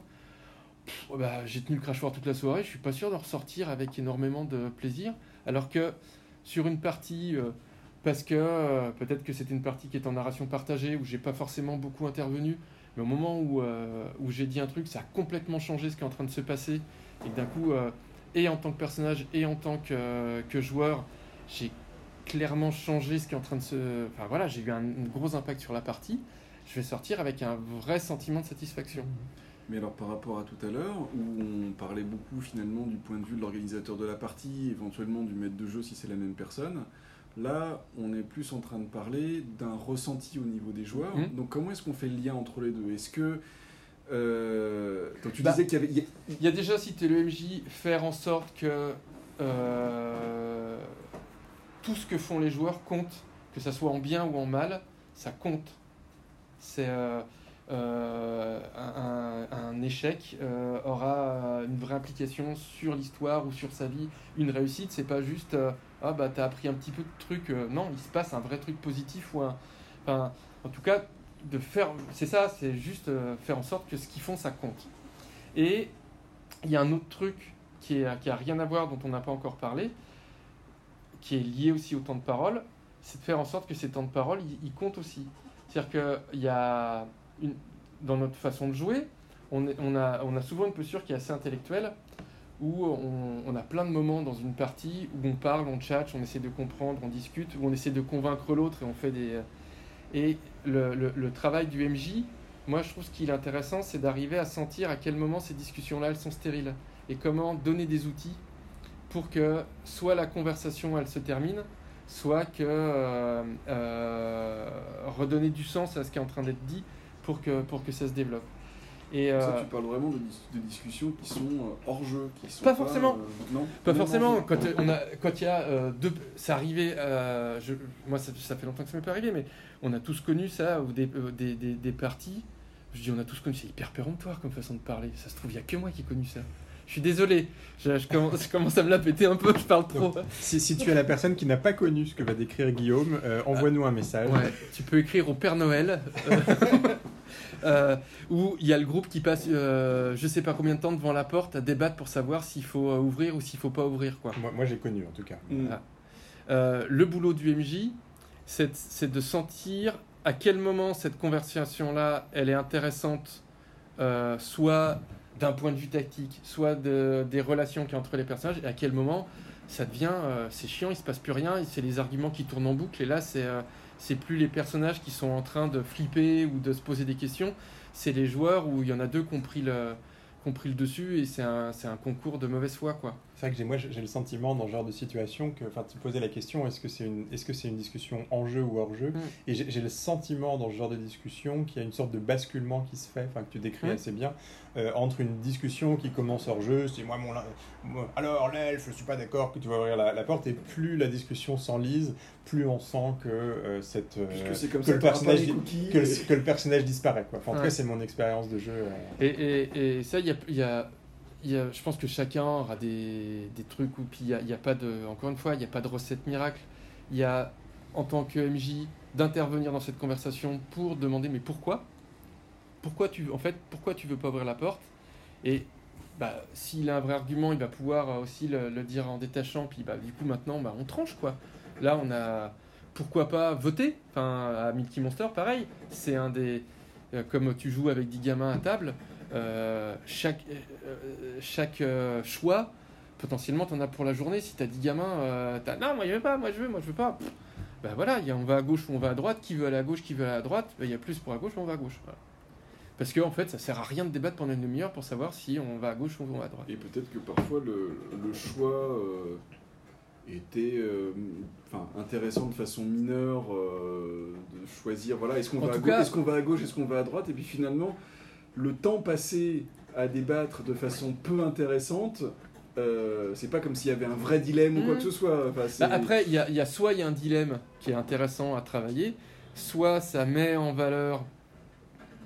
Bah, j'ai tenu le crachoir toute la soirée, je suis pas sûr de ressortir avec énormément de plaisir, alors que sur une partie, euh, parce que euh, peut-être que c'était une partie qui est en narration partagée, où j'ai pas forcément beaucoup intervenu, mais au moment où, euh, où j'ai dit un truc, ça a complètement changé ce qui est en train de se passer, et d'un coup, et en tant que personnage et en tant que, que joueur, j'ai clairement changé ce qui est en train de se. Enfin voilà, j'ai eu un, gros impact sur la partie. Je vais sortir avec un vrai sentiment de satisfaction. Mais alors par rapport à tout à l'heure, où on parlait beaucoup finalement du point de vue de l'organisateur de la partie, éventuellement du maître de jeu si c'est la même personne, là on est plus en train de parler d'un ressenti au niveau des joueurs. Mhm. Donc comment est-ce qu'on fait le lien entre les deux? Est-ce que... Euh, tu Bah, disais qu'il y avait... il y a- déjà, es le MJ, faire en sorte que euh, tout ce que font les joueurs compte, que ça soit en bien ou en mal, ça compte. C'est euh, euh, un, échec euh, aura une vraie implication sur l'histoire ou sur sa vie. Une réussite, c'est pas juste euh, ah bah t'as appris un petit peu de trucs. euh, non, il se passe un vrai truc positif ou un. Enfin, en tout cas, de faire. C'est ça, c'est juste faire en sorte que ce qu'ils font, ça compte. Et il y a un autre truc qui, est, qui a rien à voir, dont on n'a pas encore parlé, qui est lié aussi au temps de parole, c'est de faire en sorte que ces temps de parole, ils comptent aussi. C'est-à-dire qu'il y a, dans notre façon de jouer, on, a, souvent une posture qui est assez intellectuelle, où on, a plein de moments dans une partie où on parle, on tchatche, on essaie de comprendre, on discute, où on essaie de convaincre l'autre et on fait des... Et le travail du MJ, moi je trouve ce qui est intéressant, c'est d'arriver à sentir à quel moment ces discussions-là, elles sont stériles. Et comment donner des outils pour que soit la conversation, elle se termine, soit que euh, euh, redonner du sens à ce qui est en train d'être dit pour que, pour que ça se développe. Et, Ça, euh, tu parles vraiment de, dis- de discussions qui sont euh, hors jeu, qui sont Pas forcément. euh, non. Pas forcément. Quand on a, quand il y a euh, deux, c'est arrivé. euh, je, moi, ça, ça fait longtemps que ça m'est pas arrivé, mais on a tous connu ça ou des, euh, des, des, des parties. Je dis, on a tous connu. C'est hyper péremptoire comme façon de parler. Ça se trouve, il y a que moi qui ai connu ça. Je suis désolé. Je, je commence, je commence à me la péter un peu. Je parle trop. Si, si tu es la personne qui n'a pas connu ce que va décrire Guillaume, euh, envoie-nous un message. Ouais, tu peux écrire au Père Noël. euh, où il y a le groupe qui passe, euh, je sais pas combien de temps devant la porte à débattre pour savoir s'il faut euh, ouvrir ou s'il faut pas ouvrir, quoi. Moi, moi, j'ai connu en tout cas. Mm. Ah. Euh, le boulot du MJ, c'est de sentir à quel moment cette conversation-là, elle est intéressante, euh, soit d'un point de vue tactique, soit de- des relations qu'il y a entre les personnages, et à quel moment ça devient, euh, c'est chiant, il se passe plus rien, c'est les arguments qui tournent en boucle, et là, c'est euh, c'est plus les personnages qui sont en train de flipper ou de se poser des questions, c'est les joueurs où il y en a deux qui ont pris le, qui ont pris le dessus, et c'est un, c'est un concours de mauvaise foi, quoi. C'est vrai que j'ai, moi, j'ai le sentiment dans ce genre de situation que, enfin, tu posais la question, est-ce que c'est une, est-ce que c'est une discussion en jeu ou hors jeu Mm. Et j'ai, j'ai le sentiment dans ce genre de discussion qu'il y a une sorte de basculement qui se fait, enfin, que tu décris Mm. assez bien, euh, entre une discussion qui commence hors jeu, c'est moi mon, moi, alors l'elfe, je suis pas d'accord que tu vas ouvrir la, la porte, et plus la discussion s'enlise, plus on sent que euh, cette, euh, Puisque c'est comme que ça le personnage, que, le, que personnage disparaît, quoi. Enfin, en tout Ouais. cas, c'est mon expérience de jeu. euh. Et, et, et ça, il y a, y a- a- je pense que chacun aura des, des trucs où, il a, pas de, encore une fois, il n'y a pas de recette miracle. Il y a, en tant que MJ, d'intervenir dans cette conversation pour demander, mais pourquoi? Pourquoi tu, en fait, pourquoi tu veux pas ouvrir la porte? Et bah, s'il a un vrai argument, il va pouvoir aussi le, le dire en détachant. Puis bah, du coup, maintenant, bah, on tranche quoi. Là, on a, pourquoi pas voter? Enfin, à Milky Monster, pareil. C'est un des, euh, comme tu joues avec 10 gamins à table. Euh, chaque euh, chaque euh, choix, potentiellement, tu en as pour la journée. Si tu as 10 gamins, t'as, non, moi je veux pas, moi je veux, moi je veux pas. Pff, Ben voilà, il y a, on va à gauche ou on va à droite. Qui veut aller à gauche, qui veut aller à droite Ben, Il y a plus pour à gauche, mais on va à gauche. Voilà. Parce qu'en en fait, ça sert à rien de débattre pendant une demi-heure pour savoir si on va à gauche ou on va à droite. Et peut-être que parfois le, le choix était euh, enfin, intéressant de façon mineure euh, de choisir voilà est-ce qu'on va, est-ce qu'on va à gauche est-ce qu'on va à droite et puis finalement le temps passé à débattre de façon peu intéressante euh, c'est pas comme s'il y avait un vrai dilemme ou quoi Mhm. que ce soit Enfin, Bah, après, il y a, il y a soit il y a un dilemme qui est intéressant à travailler, soit ça met en valeur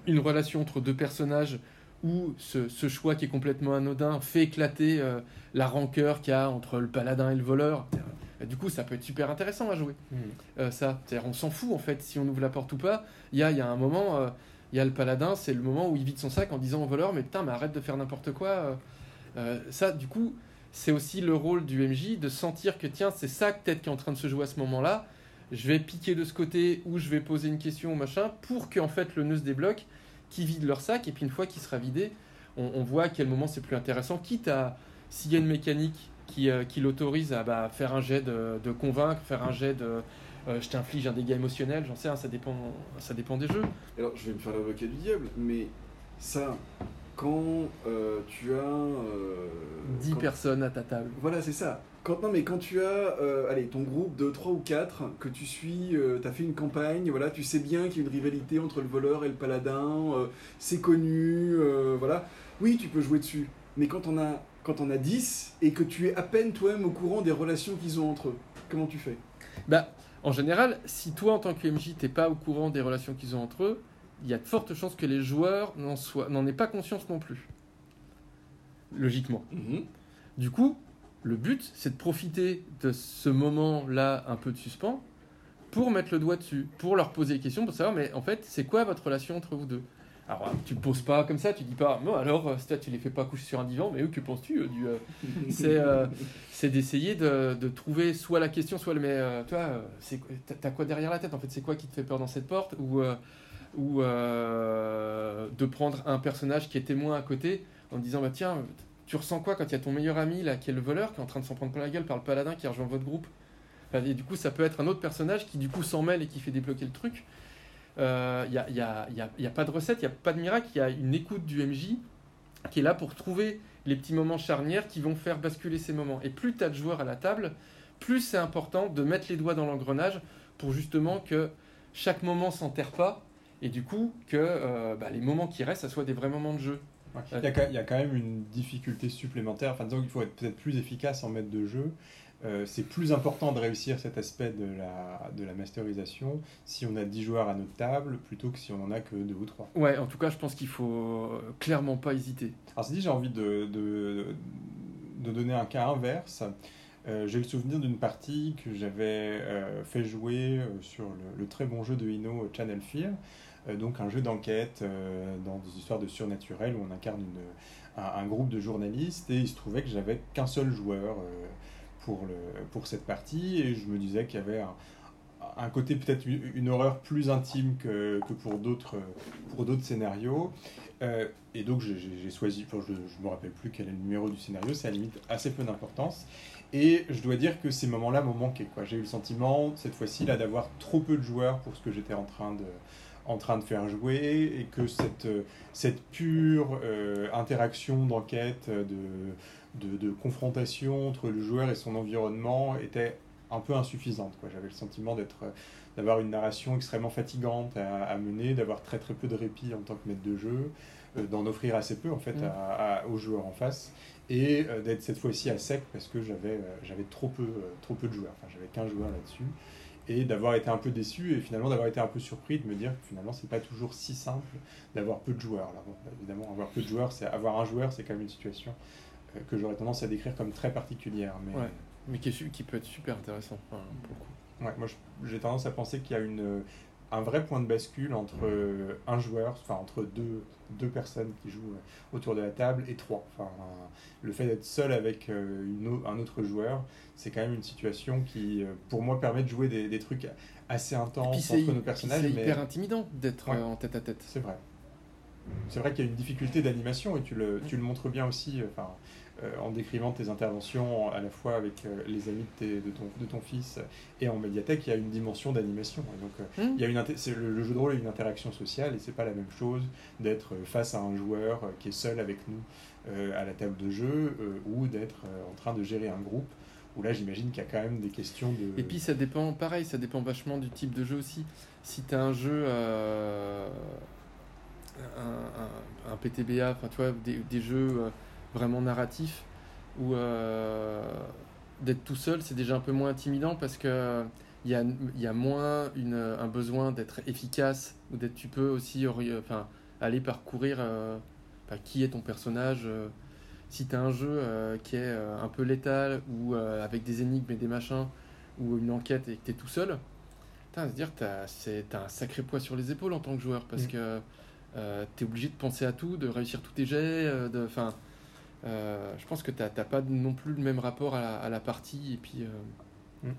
une relation entre deux personnages où ce, ce choix qui est complètement anodin fait éclater euh, la rancœur qu'il y a entre le paladin et le voleur. Et du coup, ça peut être super intéressant à jouer. Euh, ça, c'est-à-dire on s'en fout en fait si on ouvre la porte ou pas. Il y a, il y a un moment, euh, il y a le paladin, c'est le moment où il vide son sac en disant au voleur mais putain mais arrête de faire n'importe quoi. euh. Euh, ça, du coup, c'est aussi le rôle du MJ de sentir que tiens c'est ça peut-être qui est en train de se jouer à ce moment-là. Je vais piquer de ce côté ou je vais poser une question ou machin pour qu'en fait le nœud se débloque, qui vide leur sac et puis une fois qu'il sera vidé, on, voit à quel moment c'est plus intéressant, quitte à s'il y a une mécanique qui, euh, l'autorise à bah, faire un jet de convaincre, faire un jet de euh, je t'inflige un dégât émotionnel, j'en sais rien, ça dépend, ça dépend des jeux. Alors, je vais me faire l'avocat du diable, mais ça, quand euh, tu as. euh, 10 quand- personnes à ta table. Voilà, c'est ça. Quand, non, mais quand tu as euh, allez, ton groupe de 3 ou 4, que tu suis, tu as fait une campagne, voilà, tu sais bien qu'il y a une rivalité entre le voleur et le paladin, c'est connu, voilà. Oui, tu peux jouer dessus. Mais quand on a, quand on a 10 et que tu es à peine toi-même au courant des relations qu'ils ont entre eux, comment tu fais? Bah, en général, si toi en tant que MJ t'es pas au courant des relations qu'ils ont entre eux, il y a de fortes chances que les joueurs n'en aient pas conscience non plus. Logiquement. Du coup, le but, c'est de profiter de ce moment-là un peu de suspens pour mettre le doigt dessus, pour leur poser des questions, pour savoir, mais en fait, c'est quoi votre relation entre vous deux? Alors, tu le poses pas comme ça, tu dis pas, bon, alors, euh, tu les fais pas coucher sur un divan, mais eux, que penses-tu euh, du. euh, c'est euh, c'est d'essayer de, de trouver soit la question, soit le. Mais euh, toi, euh, c'est t'as- quoi derrière la tête En fait, c'est quoi qui te fait peur dans cette porte Ou, euh, ou euh, de prendre un personnage qui est témoin à côté en disant, bah tiens, tu ressens quoi quand il y a ton meilleur ami là qui est le voleur qui est en train de s'en prendre plein la gueule par le paladin qui rejoint votre groupe? Enfin, et du coup ça peut être un autre personnage qui du coup s'en mêle et qui fait débloquer le truc il n'y a, y a- pas de recette il n'y a pas de miracle il y a une écoute du MJ qui est là pour trouver les petits moments charnières qui vont faire basculer ces moments et plus tu as de joueurs à la table plus c'est important de mettre les doigts dans l'engrenage pour justement que chaque moment s'enterre pas et du coup que euh, bah, les moments qui restent ça soit des vrais moments de jeu Ouais. Il, y a, quand- il y a quand même une difficulté supplémentaire. Enfin, disons qu'il faut être peut-être plus efficace en maître de jeu. Euh, c'est plus important de réussir cet aspect de la, de la masterisation si on a 10 joueurs à notre table plutôt que si on en a que 2 ou 3. Ouais, en tout cas, je pense qu'il faut euh, clairement pas hésiter. Alors, c'est dit, j'ai envie de, de, de donner un cas inverse. Euh, j'ai le souvenir d'une partie que j'avais euh, fait jouer sur le, le très bon jeu de Ino euh, Channel Fear, donc un jeu d'enquête dans des histoires de surnaturel où on incarne une, un, un groupe de journalistes et il se trouvait que j'avais qu'un seul joueur pour, pour cette partie et je me disais qu'il y avait un, un côté peut-être une, horreur plus intime que, que pour d'autres pour scénarios. Euh, et donc j'ai- choisi, enfin, je ne me rappelle plus quel est le numéro du scénario, c'est à la limite assez peu d'importance. Et je dois dire que ces moments-là m'ont manqué. quoi. J'ai eu le sentiment, cette fois-ci, là, d'avoir trop peu de joueurs pour ce que j'étais en train de en train de faire jouer et que cette, euh, cette pure euh, interaction d'enquête, de, de, de confrontation entre le joueur et son environnement était un peu insuffisante. J'avais le sentiment d'être d'avoir une narration extrêmement fatigante à, à mener, d'avoir très très peu de répit en tant que maître de jeu, euh, d'en offrir assez peu en fait Mm. à- à- aux joueurs en face, et euh, d'être cette fois-ci à sec parce que j'avais euh, j'avais trop peu trop peu de joueurs. Enfin, j'avais qu'un joueur là-dessus, et d'avoir été un peu déçu et finalement d'avoir été un peu surpris de me dire que finalement c'est pas toujours si simple d'avoir peu de joueurs. Alors, bon, évidemment, avoir peu de joueurs, c'est avoir un joueur, c'est quand même une situation que j'aurais tendance à décrire comme très particulière. Mais Ouais. Mais qui, est su- qui peut être super intéressant enfin, pour le coup. Ouais, moi j'ai tendance à penser qu'il y a une, euh, un vrai point de bascule entre euh, un joueur, enfin entre deux, deux personnes qui jouent euh, autour de la table et trois. Enfin, un- le fait d'être seul avec euh, une un autre joueur, c'est quand même une situation qui, euh, pour moi, permet de jouer des, des trucs assez intenses entre nos personnages. c'est mais hyper intimidant d'être Ouais. euh, en tête à tête. C'est vrai. C'est vrai qu'il y a une difficulté d'animation et tu le, tu le montres bien aussi euh, enfin, euh, en décrivant tes interventions à la fois avec euh, les amis de, tes- de ton, de ton fils et en médiathèque, il y a une dimension d'animation. Donc, euh, Hmm. il y a une le, le jeu de rôle est une interaction sociale et c'est pas la même chose d'être euh, face à un joueur euh, qui est seul avec nous euh, à la table de jeu euh, ou d'être euh, en train de gérer un groupe où là j'imagine qu'il y a quand même des questions de... Et puis ça dépend, pareil, ça dépend vachement du type de jeu aussi. Si tu as un jeu, euh, un, un- un PTBA, enfin tu vois, des, des jeux euh, vraiment narratifs, où euh, d'être tout seul, c'est déjà un peu moins intimidant parce que il y a, y a moins une, un besoin d'être efficace ou d'être, tu peux aussi enfin, aller parcourir euh, enfin, qui est ton personnage. euh, si tu as un jeu euh, qui est un peu létal ou avec des énigmes et des machins ou une enquête et que tu es tout seul, putain, se dire, tu as, un sacré poids sur les épaules en tant que joueur parce Mm. que tu es obligé de penser à tout, de réussir tous tes jets. de, enfin, euh, je pense que tu n'as pas non plus le même rapport à la, à la partie. Et puis, euh,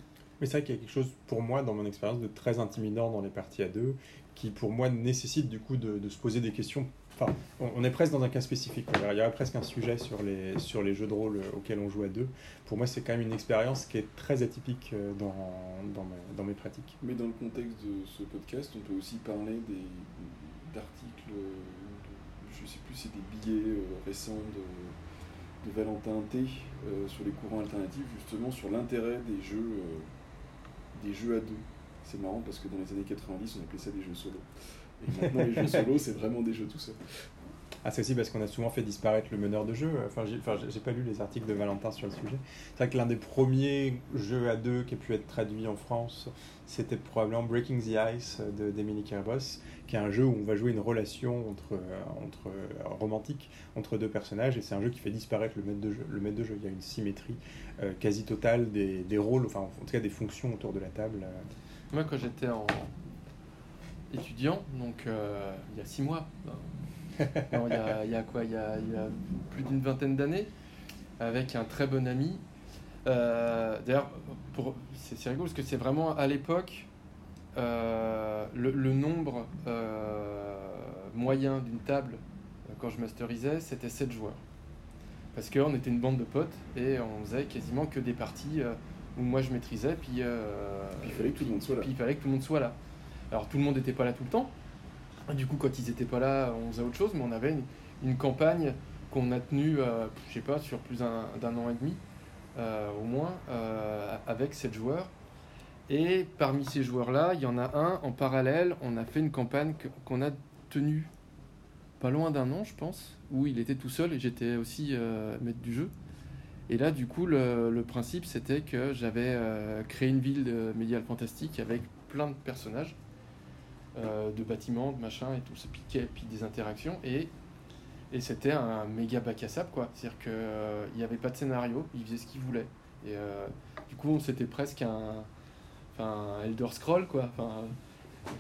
Mais c'est vrai qu'il y a quelque chose, pour moi, dans mon expérience, de très intimidant dans les parties à deux, qui pour moi nécessite du coup de, de se poser des questions Enfin, on, on est presque dans un cas spécifique. Il y aurait presque un sujet sur les, sur les jeux de rôle auxquels on joue à deux. Pour moi, c'est quand même une expérience qui est très atypique euh, dans, dans, mes, dans mes pratiques. Mais dans le contexte de ce podcast, on peut aussi parler des, d'articles, euh, de- je sais plus, c'est des billets euh, récents de, de Valentin T sur les courants alternatifs, justement sur l'intérêt des jeux, euh, des jeux à deux. C'est marrant parce que dans les années 90, on appelait ça des jeux solo. Et maintenant, les jeux solo, c'est vraiment des jeux tout seuls. Ah, c'est aussi parce qu'on a souvent fait disparaître le meneur de jeu. Enfin, j'ai pas lu les articles de Valentin sur le sujet. C'est vrai que l'un des premiers jeux à deux qui a pu être traduit en France, c'était probablement Breaking the Ice de d'Emily Kerbos, qui est un jeu où on va jouer une relation entre, euh, entre euh, romantique entre deux personnages, et c'est un jeu qui fait disparaître le maître de jeu. Le maître de jeu, il y a une symétrie euh, quasi totale des, des rôles, enfin en tout cas des fonctions autour de la table. Moi, quand j'étais en étudiant, donc euh, il y a six mois, non, il y, a, il y a quoi il y a, il y a plus d'une vingtaine d'années, avec un très bon ami. Euh, D'ailleurs, c'est rigolo parce que c'est vraiment à l'époque euh, le, le nombre euh, moyen d'une table euh, quand je masterisais, c'était 7 joueurs. Parce qu'on était une bande de potes et on faisait quasiment que des parties où moi je maîtrisais, puis, Puis il fallait que tout le monde soit là. puis il fallait que tout le monde soit là. Alors tout le monde n'était pas là tout le temps. Du coup, quand ils étaient pas là, on faisait autre chose, mais on avait une, une campagne qu'on a tenue, euh, je sais pas, sur plus d'un an et demi, euh, au moins, euh, avec sept joueurs. Et parmi ces joueurs-là, il y en a un en parallèle, on a fait une campagne qu'on a tenue pas loin d'un an, je pense, où il était tout seul et j'étais aussi euh, maître du jeu. Et là, du coup, le, principe, c'était que j'avais euh, créé une ville de médiévale fantastique avec plein de personnages, euh, de bâtiments, de machins et tout, ça piquait, puis des interactions. Et, et c'était un méga bac à sable, quoi. C'est-à-dire qu'il n'y avait pas de scénario, il faisait ce qu'il voulait. Et euh, du coup, c'était presque un, enfin, Elder Scroll, quoi. Enfin,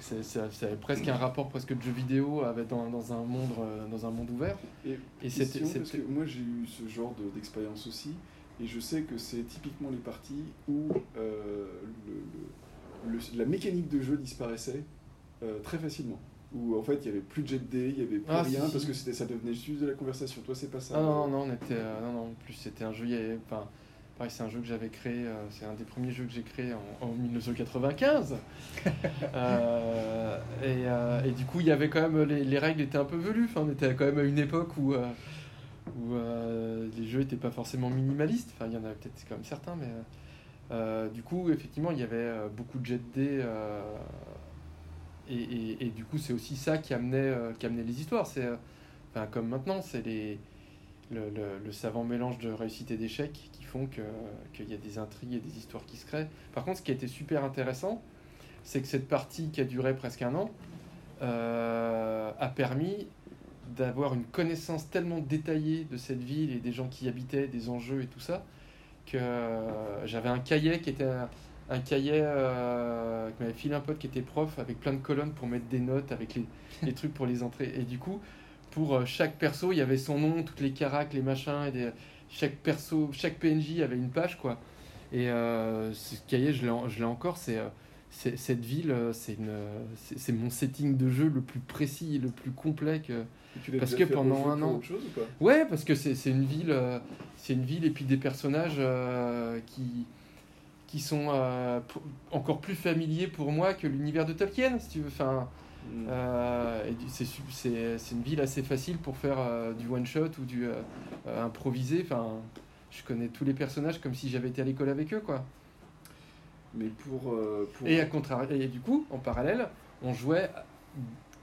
c'est, c'est presque un rapport presque de jeu vidéo avec dans, dans un monde euh, dans un monde ouvert. Et, Et c'était- parce que moi j'ai eu ce genre de- d'expérience aussi, et je sais que c'est typiquement les parties où euh, le- le- le- la mécanique de jeu disparaissait euh, très facilement. Où en fait il y avait plus de jet de dés, il y avait plus Ah, rien si, parce que c'était ça devenait juste de la conversation. Toi c'est pas ça. Ah non, non, non, on était, euh, non, non, en plus c'était un jeu, il y avait- enfin, pareil, c'est un jeu que j'avais créé, euh, c'est un des premiers jeux que j'ai créé en, en 1995. Euh, et, euh, et du coup, il y avait quand même, les, les règles étaient un peu velues, enfin, on était quand même à une époque où, euh, où euh, les jeux n'étaient pas forcément minimalistes, enfin, il y en avait peut-être quand même certains, mais du coup, effectivement, il y avait beaucoup de jet de dés. et, et- et du coup, c'est aussi ça qui amenait, qui amenait les histoires. C'est, enfin, comme maintenant, c'est les, le, savant mélange de réussite et d'échec qui font que- qu'il y a des intrigues et des histoires qui se créent. Par contre, ce qui a été super intéressant, c'est que cette partie qui a duré presque un an euh, a permis d'avoir une connaissance tellement détaillée de cette ville et des gens qui y habitaient, des enjeux et tout ça, que j'avais un cahier qui était un, un cahier euh, que m'avait filé un pote qui était prof avec plein de colonnes pour mettre des notes avec les, les trucs pour les entrées. Et du coup, pour euh, chaque perso, il y avait son nom, toutes les caracs, les machins, et des- chaque perso, chaque PNJ avait une page, quoi. Et euh, ce cahier, je l'ai encore, c'est euh, c'est- cette ville, euh, c'est mon setting de jeu le plus précis et le plus complet que, parce que pendant un an- autre chose ou pas? Ouais, parce que c'est une ville, euh, c'est une ville et puis des personnages euh, qui qui sont euh, encore plus familiers pour moi que l'univers de Tolkien, si tu veux. Enfin, Mm. euh, c'est une ville assez facile pour faire euh, du one shot ou du euh, improvisé. Enfin, je connais tous les personnages comme si j'avais été à l'école avec eux, quoi. Mais pour, pour... Et à contraire, et du coup, en parallèle, on jouait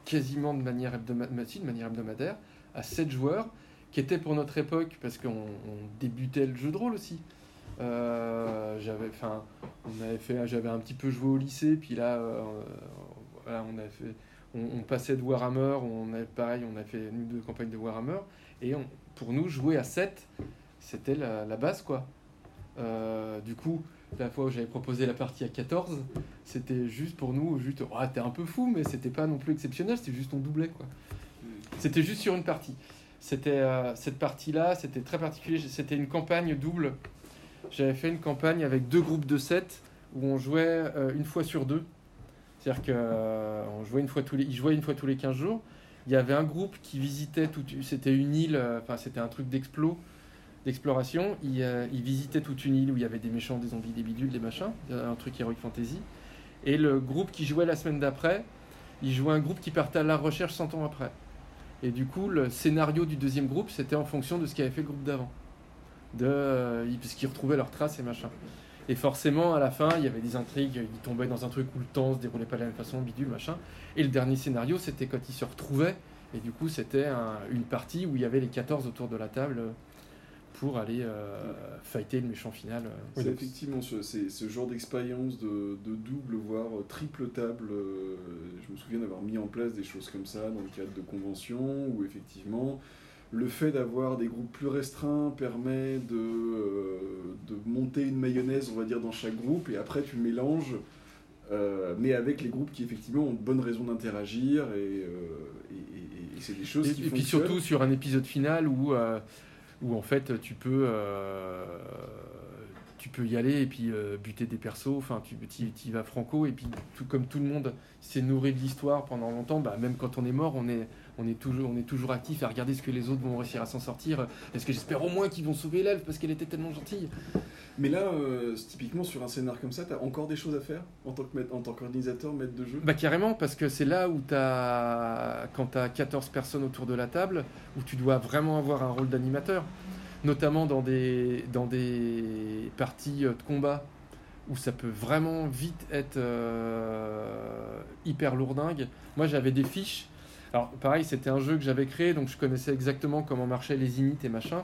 quasiment de manière, hebdomadaire, de manière hebdomadaire à 7 joueurs, qui étaient pour notre époque, parce qu'on on débutait le jeu de rôle aussi. Euh, j'avais, enfin, on avait fait, j'avais un petit peu joué au lycée, puis là, euh, voilà, on a fait, on, passait de Warhammer, on avait pareil, on a fait nous deux campagnes de Warhammer, et pour nous, jouer à 7, c'était la, la base, quoi. Euh, du coup, la fois où j'avais proposé la partie à 14, c'était juste pour nous, juste, oh, t'es un peu fou, mais c'était pas non plus exceptionnel, c'était juste on doublait quoi. C'était juste sur une partie. C'était euh, cette partie-là, c'était très particulier. C'était une campagne double. J'avais fait une campagne avec deux groupes de 7 où on jouait euh, une fois sur deux. C'est-à-dire que euh, jouait une fois tous les, ils jouaient une fois tous les 15 jours. Il y avait un groupe qui visitait toute, c'était une île, euh, enfin c'était un truc d'explo, d'exploration. Il, euh, il visitait toute une île où il y avait des méchants, des zombies, des bidules, des machins, euh, un truc heroic fantasy. Et le groupe qui jouait la semaine d'après, il jouait un groupe qui partait à la recherche 100 ans après. Et du coup, le scénario du deuxième groupe, c'était en fonction de ce qu'avait fait le groupe d'avant. De, euh, ils- puisqu'ils retrouvaient leurs traces et machin. Et forcément, à la fin, il y avait des intrigues, ils tombaient dans un truc où le temps se déroulait pas de la même façon, bidule, machin. Et le dernier scénario, c'était quand ils se retrouvaient. Et du coup, c'était un- une partie où il y avait les 14 autour de la table pour aller euh, fighter le méchant final. euh. C'est Oui, effectivement ce, c'est ce genre d'expérience de, de double, voire triple table. euh, je me souviens d'avoir mis en place des choses comme ça dans le cadre de conventions où effectivement le fait d'avoir des groupes plus restreints permet de, euh, de monter une mayonnaise, on va dire, dans chaque groupe et après tu mélanges. euh, mais avec les groupes qui effectivement ont de bonnes raisons d'interagir et, euh, et- et- et c'est des choses Et, qui et puis surtout sur un épisode final où, où en fait tu peux, tu peux y aller et puis euh, buter des persos, enfin tu y vas franco et puis tout, comme tout le monde s'est nourri de l'histoire pendant longtemps, bah, même quand on est mort on est, on, est toujours, on est toujours actif à regarder ce que les autres vont réussir à s'en sortir. Est-ce que j'espère au moins qu'ils vont sauver l'elfe parce qu'elle était tellement gentille? Mais là, euh, typiquement sur un scénar comme ça, t'as encore des choses à faire en tant que en tant qu'organisateur, maître de jeu? Bah carrément, parce que c'est là où t'as, quand tu as 14 personnes autour de la table, où tu dois vraiment avoir un rôle d'animateur, notamment dans des, dans des parties euh, de combat, où ça peut vraiment vite être euh, hyper lourdingue. Moi j'avais des fiches, alors pareil c'était un jeu que j'avais créé, donc je connaissais exactement comment marchaient les init et machin.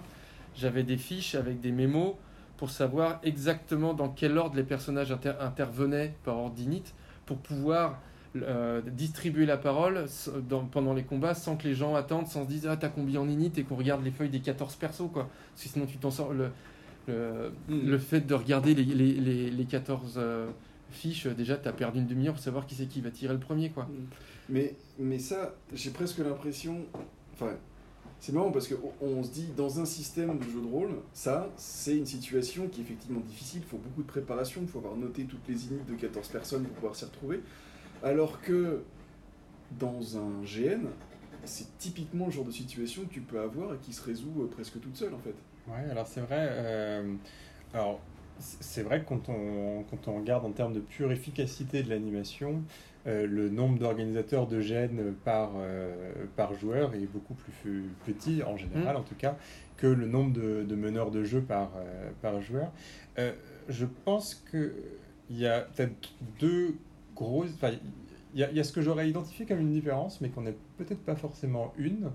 J'avais des fiches avec des mémos pour savoir exactement dans quel ordre les personnages inter- intervenaient par ordre d'init pour pouvoir euh, distribuer la parole dans- pendant les combats sans que les gens attendent, sans se dire ah t'as combien en init et qu'on regarde les feuilles des 14 persos quoi. Parce que sinon tu t'en sors le, le, Mm. le fait de regarder les, les, les, les 14 euh, fiches, euh, déjà t'as perdu une demi-heure pour savoir qui c'est qui va tirer le premier quoi. Mais, mais ça, j'ai presque l'impression. Enfin, c'est marrant parce qu'on on se dit, dans un système de jeu de rôle, ça, c'est une situation qui est effectivement difficile. Il faut beaucoup de préparation, il faut avoir noté toutes les init de 14 personnes pour pouvoir s'y retrouver. Alors que dans un GN, c'est typiquement le genre de situation que tu peux avoir et qui se résout euh, presque toute seule en fait. Ouais, alors c'est vrai. euh, alors c'est vrai que quand on, quand on regarde en termes de pure efficacité de l'animation, euh, le nombre d'organisateurs de gènes par, euh, par joueur est beaucoup plus petit, en général en tout cas, que le nombre de, de meneurs de jeu par, euh, par joueur. Je pense qu'il y a peut-être deux grosses. Il y, a- il y a ce que j'aurais identifié comme une différence, mais qu'on n'est peut-être pas forcément une,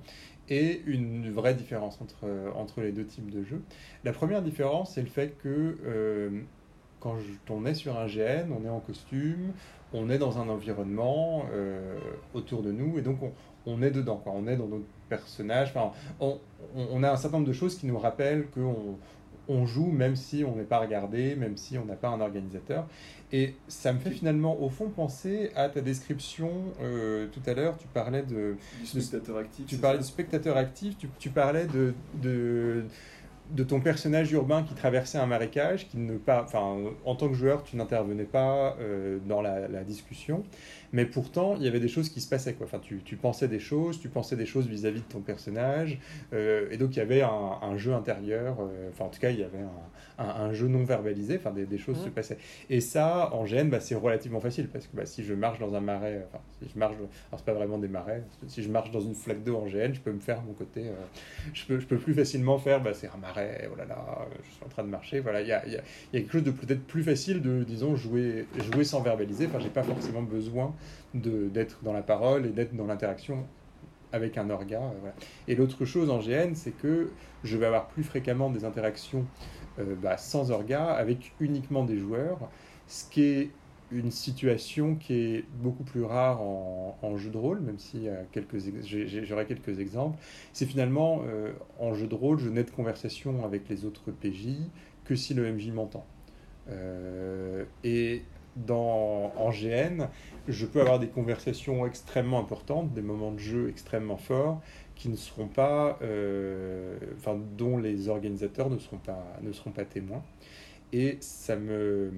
et une vraie différence entre, euh, entre les deux types de jeux. La première différence, c'est le fait que euh, quand on est sur un GN, on est en costume, on est dans un environnement euh, autour de nous, et donc on, on est dedans, quoi. on est dans notre personnage. On a un certain nombre de choses qui nous rappellent qu'on on joue même si on n'est pas regardé, même si on n'a pas un organisateur. Et ça me fait finalement, au fond, penser à ta description euh, tout à l'heure. Tu parlais de, Du spectateur actif. tu parlais de spectateur actif, tu, tu parlais de, de, de ton personnage urbain qui traversait un marécage, qui ne pas, enfin, en tant que joueur, tu n'intervenais pas euh, dans la, la discussion, mais pourtant, il y avait des choses qui se passaient. Quoi. Enfin, tu, tu pensais des choses, tu pensais des choses vis-à-vis de ton personnage, euh, et donc il y avait un, un jeu intérieur, euh, enfin, en tout cas, il y avait un, un, un jeu non verbalisé, enfin, des, des choses Mhm. se passaient. Et ça, en GN, bah, c'est relativement facile, parce que bah, si je marche dans un marais, enfin, si je marche, alors c'est pas vraiment des marais, si je marche dans une flaque d'eau en GN, je peux me faire mon côté, euh, je, peux, je peux plus facilement faire, bah, c'est un marais, oh là là, je suis en train de marcher, voilà, il y a, y a- y a quelque chose de peut-être plus facile de, disons, jouer, jouer sans verbaliser, enfin, j'ai pas forcément besoin d'être dans la parole et d'être dans l'interaction avec un orga. euh. Et l'autre chose en GN, c'est que je vais avoir plus fréquemment des interactions euh, bah, sans orga avec uniquement des joueurs, ce qui est une situation qui est beaucoup plus rare en, jeu de rôle, même si j'aurai quelques exemples. C'est finalement euh, en jeu de rôle, je n'ai de conversation avec les autres PJ que si le MJ m'entend. Et dans, en GN, je peux avoir des conversations extrêmement importantes, des moments de jeu extrêmement forts, qui ne seront pas, euh, enfin, dont les organisateurs ne seront pas, ne seront pas témoins. Et ça me,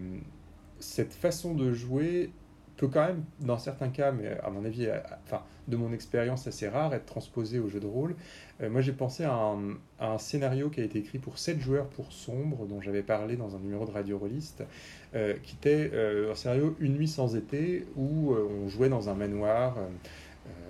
cette façon de jouer peut quand même, dans certains cas, mais à mon avis, enfin, de mon expérience assez rare, être transposé au jeu de rôle. Euh, moi, j'ai pensé à un, scénario qui a été écrit pour 7 joueurs pour Sombre, dont j'avais parlé dans un numéro de Radio Rolliste, euh, qui était un scénario Une nuit sans été, où on jouait dans un manoir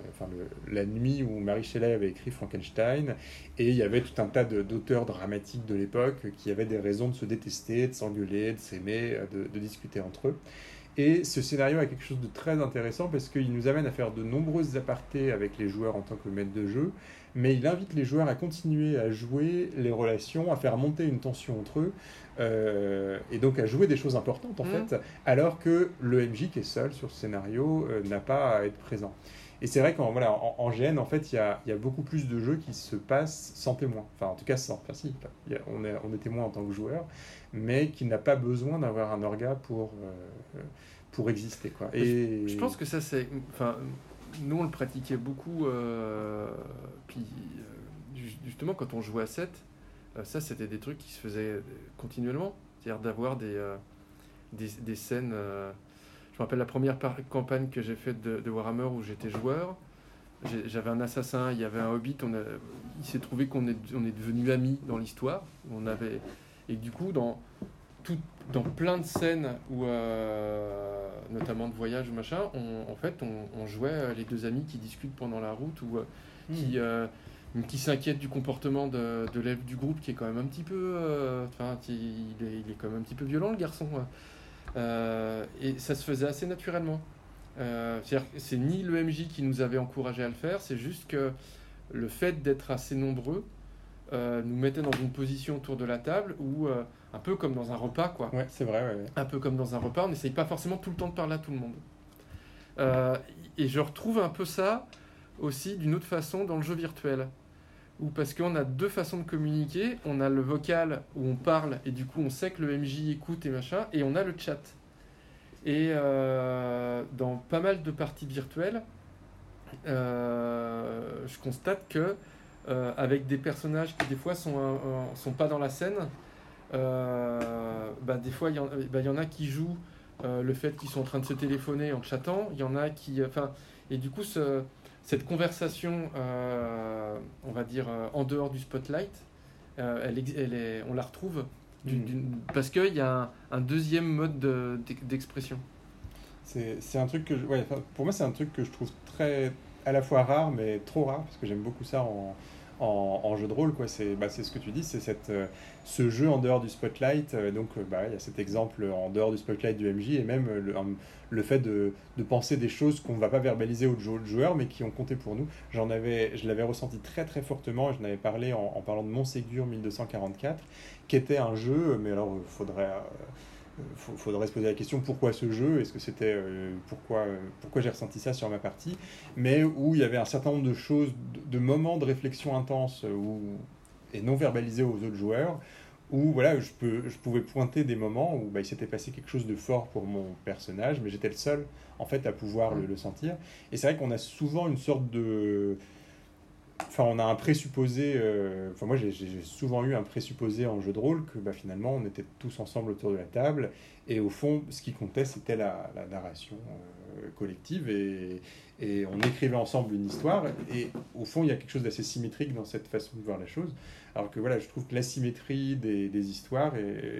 enfin la nuit où Marie Shelley avait écrit Frankenstein, et il y avait tout un tas d'auteurs dramatiques de l'époque qui avaient des raisons de se détester, de s'engueuler, de s'aimer, de, de, discuter entre eux. Et ce scénario a quelque chose de très intéressant parce qu'il nous amène à faire de nombreuses apartés avec les joueurs en tant que maître de jeu, mais il invite les joueurs à continuer à jouer les relations, à faire monter une tension entre eux, euh, et donc à jouer des choses importantes en mmh. fait, alors que le MJ qui est seul sur ce scénario euh, n'a pas à être présent. Et c'est vrai qu'en voilà, en, GN, en fait, il y a, y a, beaucoup plus de jeux qui se passent sans témoin. Enfin, en tout cas, sans. Enfin, si, on, est, on est témoin en tant que joueur, mais qui n'a pas besoin d'avoir un orga pour, euh, pour exister. Quoi. Et... Je, pense que ça, c'est. Enfin, nous, on le pratiquait beaucoup. Euh, puis, euh, justement, quand on jouait à 7, ça, c'était des trucs qui se faisaient continuellement. C'est-à-dire d'avoir des, des, des, scènes me rappelle la première campagne que j'ai faite de, Warhammer où j'étais joueur. J'avais un assassin, il y avait un hobbit. On il s'est trouvé qu'on est, on est devenus amis dans l'histoire. On avait et du coup dans tout, dans plein de scènes où euh, notamment de voyage machin, on, en fait on, jouait les deux amis qui discutent pendant la route ou euh, hmm. qui euh, qui s'inquiète du comportement de, de l'élève du groupe qui est quand même un petit peu enfin il, est, il est quand même un petit peu violent le garçon euh, et ça se faisait assez naturellement. Euh, c'est ni le MJ qui nous avait encouragé à le faire, c'est juste que le fait d'être assez nombreux euh, nous mettait dans une position autour de la table où, un peu comme dans un repas, quoi. Ouais, c'est vrai. Un peu comme dans un repas, on n'essaye pas forcément tout le temps de parler à tout le monde. et je retrouve un peu ça aussi d'une autre façon dans le jeu virtuel ou parce qu'on a deux façons de communiquer. On a le vocal où on parle et du coup on sait que le MJ écoute et machin, et on a le chat. Et euh, dans pas mal de parties virtuelles, euh, je constate que euh, avec des personnages qui des fois sont, sont pas dans la scène, bah, des fois il y, bah, y, en a qui jouent le fait qu'ils sont en train de se téléphoner en chattant, il y en a qui... Enfin, et du coup, ce, cette conversation, euh, on va dire, euh, en dehors du spotlight, euh, elle, elle est, on la retrouve mm. parce qu'il y a un, deuxième mode d'expression. c'est un truc que, ouais, pour moi, c'est un truc que je trouve très, à la fois rare, mais trop rare, parce que j'aime beaucoup ça en, en, jeu de rôle. C'est bah, ce que tu dis, c'est cette ce jeu en dehors du spotlight. donc, bah, il y a cet exemple en dehors du spotlight du MJ et même le, le fait de, de penser des choses qu'on ne va pas verbaliser aux joueurs, mais qui ont compté pour nous. J'en avais, je l'avais ressenti très très fortement, je n'avais parlé en, parlant de Montségur 1244, qui était un jeu, mais alors il faudrait... Euh, faudrait se poser la question pourquoi ce jeu? Est-ce que c'était euh, pourquoi pourquoi j'ai ressenti ça sur ma partie? Mais où il y avait un certain nombre de choses, de, moments de réflexion intense où, et non verbalisés aux autres joueurs, où voilà, je, peux, je pouvais pointer des moments où bah, il s'était passé quelque chose de fort pour mon personnage, mais j'étais le seul en fait à pouvoir le, sentir. Et c'est vrai qu'on a souvent une sorte de... Enfin, on a un présupposé, euh, enfin moi j'ai souvent eu un présupposé en jeu de rôle que bah, finalement on était tous ensemble autour de la table. Et au fond ce qui comptait c'était la, la, narration euh, collective. Et, et on écrivait ensemble une histoire. Et au fond il y a quelque chose d'assez symétrique dans cette façon de voir la chose alors que voilà, je trouve que l'asymétrie des, histoires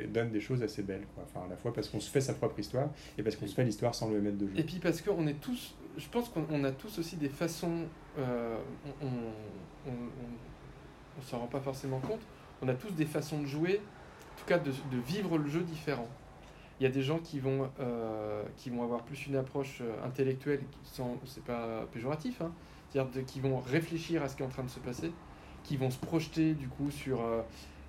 donne des choses assez belles. Enfin, à la fois parce qu'on se fait sa propre histoire et parce qu'on se fait l'histoire sans le mettre de jeu. Et puis parce qu'on est tous, je pense qu'on a tous aussi des façons, euh, on, on, on, s'en rend pas forcément compte, on a tous des façons de jouer, en tout cas de, de vivre le jeu différent. Il y a des gens qui vont, euh, qui vont avoir plus une approche euh, intellectuelle, sans, c'est pas péjoratif, hein, c'est-à-dire qui vont réfléchir à ce qui est en train de se passer qui vont se projeter du coup sur euh,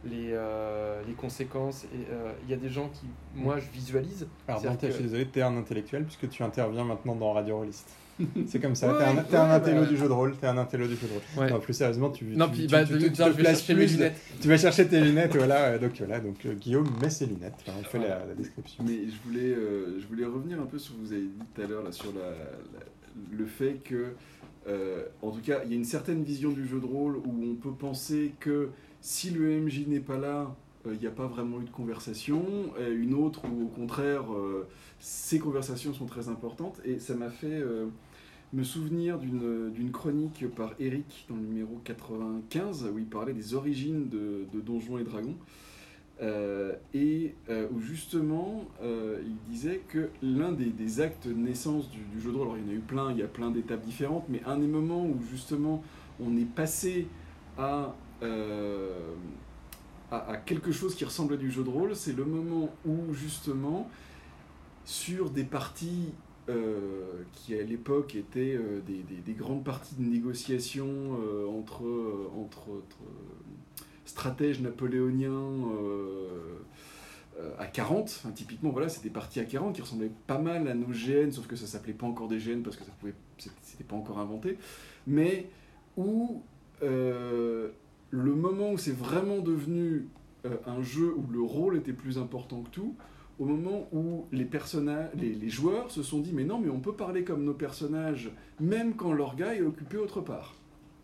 les, euh, les conséquences. Et euh, il y a des gens qui, moi, je visualise. Alors, Dante, je suis désolé, tu es un intellectuel puisque tu interviens maintenant dans Radio Rollist. C'est comme ça, tu es un, un intello du jeu de rôle, tu es un intello du jeu de rôle. Non, plus sérieusement, tu, non, puis, bah, tu, tu, te places plus, tu vas chercher tes lunettes, voilà. Donc voilà, donc Guillaume met ses lunettes, on fait la, description. Mais je voulais, je voulais revenir un peu sur ce que vous avez dit tout à l'heure là, sur la, le fait que euh, en tout cas, il y a une certaine vision du jeu de rôle où on peut penser que si le MJ n'est pas là, il n'y a pas vraiment eu de conversation, une autre où au contraire ces conversations sont très importantes. Et ça m'a fait me souvenir d'une chronique par Eric dans le numéro 95 où il parlait des origines de, Donjons et Dragons. Euh, et euh, où justement euh, que l'un des, actes de naissance du, jeu de rôle, alors il y en a eu plein, il y a plein d'étapes différentes, mais un des moments où justement on est passé à, à, quelque chose qui ressemble à du jeu de rôle, c'est le moment où justement sur des parties qui à l'époque étaient des, des, grandes parties de négociation entre, entre, entre stratège napoléonien euh, euh, à 40. typiquement, voilà, c'était parti à 40 qui ressemblait pas mal à nos gènes, sauf que ça s'appelait pas encore des gènes parce que ça pouvait, c'était pas encore inventé. Mais où euh, le moment où c'est vraiment devenu un jeu où le rôle était plus important que tout, au moment où les, personnages, les, joueurs se sont dit mais non mais on peut parler comme nos personnages même quand leur gars est occupé autre part.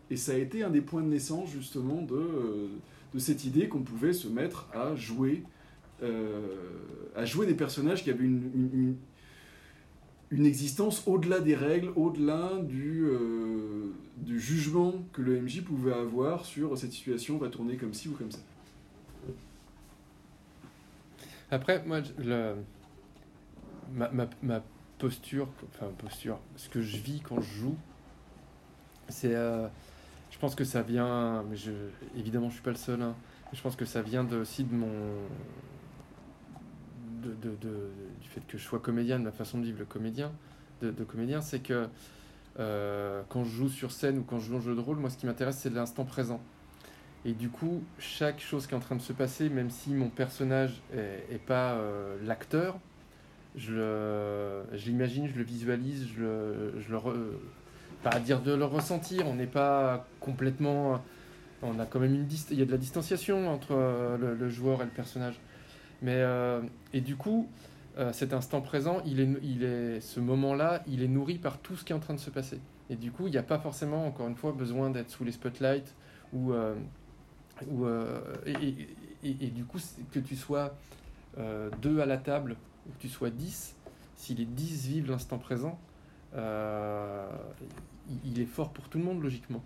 Et ça a été un des points de naissance justement de, cette idée qu'on pouvait se mettre à jouer, euh, à jouer des personnages qui avaient une, existence au-delà des règles, au-delà du, euh, jugement que le MJ pouvait avoir sur cette situation va tourner comme ci ou comme ça. Après, moi, ma, posture, enfin posture, ce que je vis quand je joue, c'est euh, je pense que ça vient, mais je, évidemment, je suis pas le seul. Hein, je pense que ça vient aussi de mon, de, du fait que je sois comédien, de ma façon de vivre le comédien, de, comédien, c'est que euh, quand je joue sur scène ou quand je joue en jeu de rôle, moi, ce qui m'intéresse, c'est l'instant présent. Et du coup, chaque chose qui est en train de se passer, même si mon personnage est, pas euh, l'acteur, je l'imagine, je le visualise, je le, je le pas à dire de le ressentir, on n'est pas complètement. On a quand même une il y a de la distanciation entre euh, le, joueur et le personnage. Mais euh, et du coup, euh, cet instant présent, il est, il est, ce moment-là, il est nourri par tout ce qui est en train de se passer. Et du coup, il n'y a pas forcément, encore une fois, besoin d'être sous les spotlights ou, ou et, et, du coup, que tu sois deux à la table ou que tu sois dix, si les dix vivent l'instant présent, euh, il est fort pour tout le monde logiquement.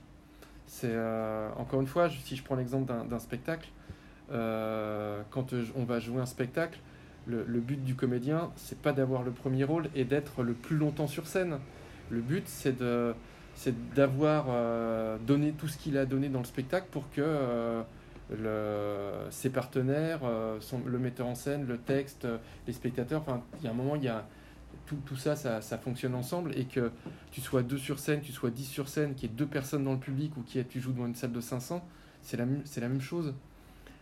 Euh, encore une fois, si je prends l'exemple d'un spectacle, euh, quand on va jouer un spectacle, le, but du comédien, c'est pas d'avoir le premier rôle et d'être le plus longtemps sur scène. Le but, c'est de c'est d'avoir donné tout ce qu'il a donné dans le spectacle pour que ses partenaires, le metteur en scène, le texte, les spectateurs, enfin, il y a un moment, il y a, tout, ça, ça, fonctionne ensemble et que tu sois deux sur scène, tu sois dix sur scène, qu'il y ait deux personnes dans le public ou que tu joues dans une salle de 500, c'est la même chose.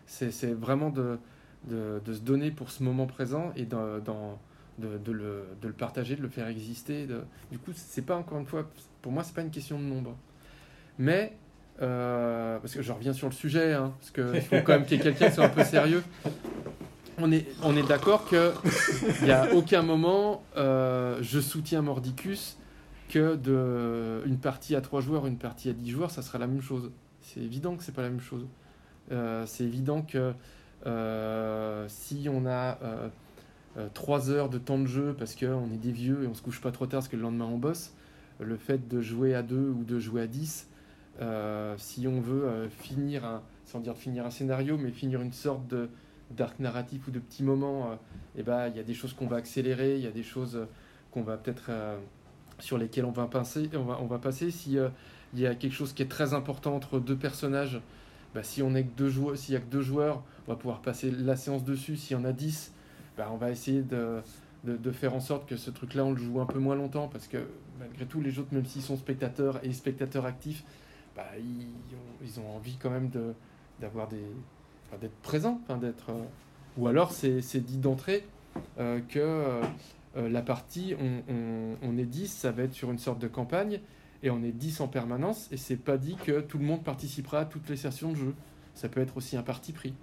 C'est vraiment de, se donner pour ce moment présent et de, de, le, de, le, partager, de le faire exister. du coup, c'est pas encore une fois, pour moi, c'est pas une question de nombre. Mais, euh, parce que je reviens sur le sujet, hein, parce qu'il faut quand même qu'il y ait quelqu'un qui soit un peu sérieux on est, on est d'accord qu'il n'y a aucun moment euh, je soutiens Mordicus que de une partie à 3 joueurs, une partie à 10 joueurs, ça sera la même chose. C'est évident que c'est pas la même chose. Euh, c'est évident que euh, si on a 3 heures de temps de jeu parce qu'on est des vieux et on se couche pas trop tard parce que le lendemain on bosse, le fait de jouer à 2 ou de jouer à 10, si on veut finir, un, sans dire finir un scénario, mais finir une sorte de d'arc narratif ou de petits moments, et euh, eh ben, il y a des choses qu'on va accélérer, il y a des choses euh, qu'on va peut-être euh, sur lesquelles on va passer. On va, on va passer. Si il y a quelque chose qui est très important entre deux personnages, bah, si on est que deux joueurs, s'il y a que deux joueurs, on va pouvoir passer la séance dessus. S'il y en a dix, bah, on va essayer de, de, faire en sorte que ce truc-là, on le joue un peu moins longtemps, parce que malgré tout, les autres, même s'ils sont spectateurs et spectateurs actifs, bah, ils, ont, ils, ont, envie quand même d'avoir des, d'être présent, d'être. Euh, ou alors c'est dit d'entrée euh, que euh, la partie, on, est 10, ça va être sur une sorte de campagne, et on est 10 en permanence, et c'est pas dit que tout le monde participera à toutes les sessions de jeu. Ça peut être aussi un parti pris.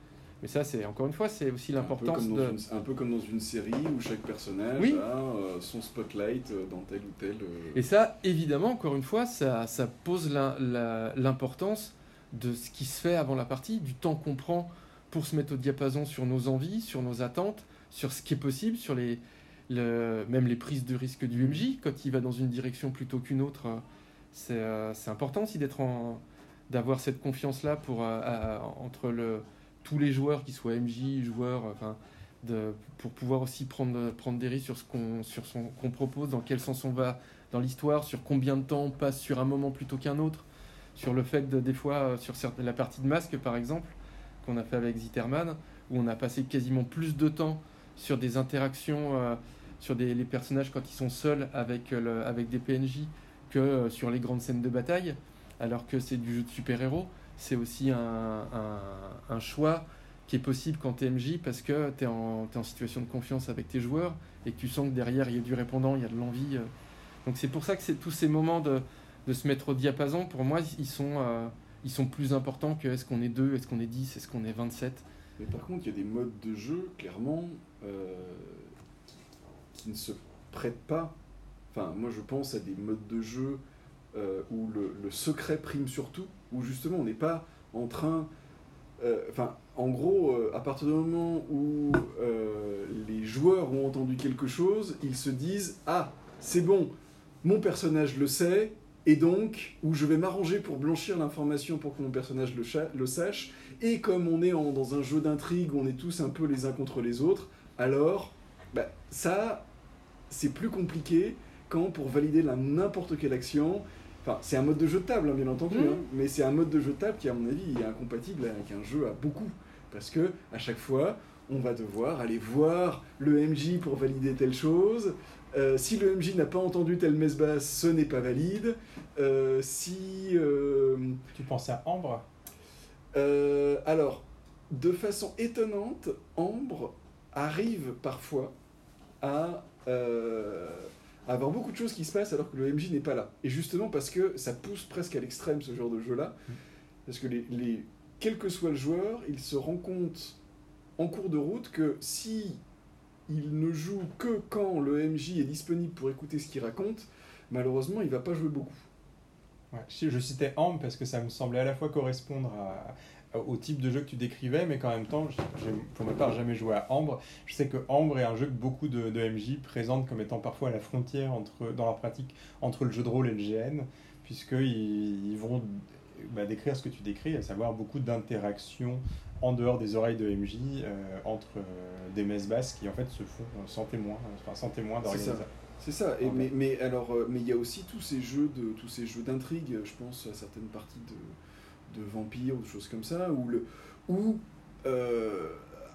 Mais ça, c'est encore une fois, c'est aussi l'importance de. un peu comme dans une série où chaque personnage a son spotlight dans tel ou tel. Et ça, évidemment, encore une fois, ça, ça pose l'importance de ce qui se fait avant la partie, du temps qu'on prend pour se mettre au diapason sur nos envies, sur nos attentes, sur ce qui est possible, sur les, le, même les prises de risque du MJ, quand il va dans une direction plutôt qu'une autre. Euh, C'est important aussi d'être d'avoir cette confiance-là pour, euh, entre le, tous les joueurs, qu'ils soient MJ, joueurs, enfin, de, pour pouvoir aussi prendre, prendre des risques sur ce qu'on sur son- qu'on propose, dans quel sens on va dans l'histoire, sur combien de temps on passe sur un moment plutôt qu'un autre, sur le fait de, des fois, euh, sur la partie de masque par exemple, qu'on a fait avec Zitterman, où on a passé quasiment plus de temps sur des interactions, sur des, les personnages quand ils sont seuls avec, le- avec des PNJ, que euh, sur les grandes scènes de bataille, alors que c'est du jeu de super-héros. C'est aussi un, un- choix qui est possible quand tu es MJ parce que tu es, en t'es en situation de confiance avec tes joueurs et que tu sens que derrière il y a du répondant, il y a de l'envie. euh. Donc c'est pour ça que tous ces moments de, de se mettre au diapason, pour moi, ils sont, euh, ils sont plus importants que est-ce qu'on est 2, est-ce qu'on est 10, est-ce qu'on est 27. Mais par contre, il y a des modes de jeu, clairement, qui ne se prêtent pas. Enfin, moi, je pense à des modes de jeu euh, où le, secret prime sur tout, où justement, on n'est pas en train. euh, Enfin, en gros, euh, à partir du moment où les joueurs ont entendu quelque chose, ils se disent Ah, c'est bon, mon personnage le sait, et donc, où je vais m'arranger pour blanchir l'information pour que mon personnage le, sache, et comme on est dans un jeu d'intrigue où on est tous un peu les uns contre les autres, alors bah, ça, c'est plus compliqué quand pour valider la n'importe quelle action. Enfin, c'est un mode de jeu de table, hein, bien entendu, Mhm. hein, mais c'est un mode de jeu de table qui, à mon avis, est incompatible avec un jeu à beaucoup. Parce que à chaque fois, on va devoir aller voir le MJ pour valider telle chose. Euh, si le MJ n'a pas entendu telle messe basse, ce n'est pas valide. Euh, si. euh, Tu pensais à Ambre? euh, alors, de façon étonnante, Ambre arrive parfois à, euh, à avoir beaucoup de choses qui se passent alors que le MJ n'est pas là. Et justement parce que ça pousse presque à l'extrême ce genre de jeu-là. Parce que les, les- quel que soit le joueur, il se rend compte en cours de route que si il ne joue que quand le MJ est disponible pour écouter ce qu'il raconte, malheureusement, il va pas jouer beaucoup. Je, citais Ambre parce que ça me semblait à la fois correspondre à- au type de jeu que tu décrivais, mais qu'en même temps, j'ai pour ma part jamais joué à Ambre. Je sais que Ambre est un jeu que beaucoup de, de MJ présentent comme étant parfois à la frontière entre, dans leur pratique entre le jeu de rôle et le GN, puisqu'ils ils vont bah, décrire ce que tu décris, à savoir beaucoup d'interactions en dehors des oreilles de MJ euh, entre euh, des messes basses qui en fait se font euh, sans témoin, enfin sans témoin C'est ça. Et, mais, mais alors, mais il y a aussi tous ces jeux de tous ces jeux d'intrigue. Je pense à certaines parties de, de vampires ou de choses comme ça, où le où euh,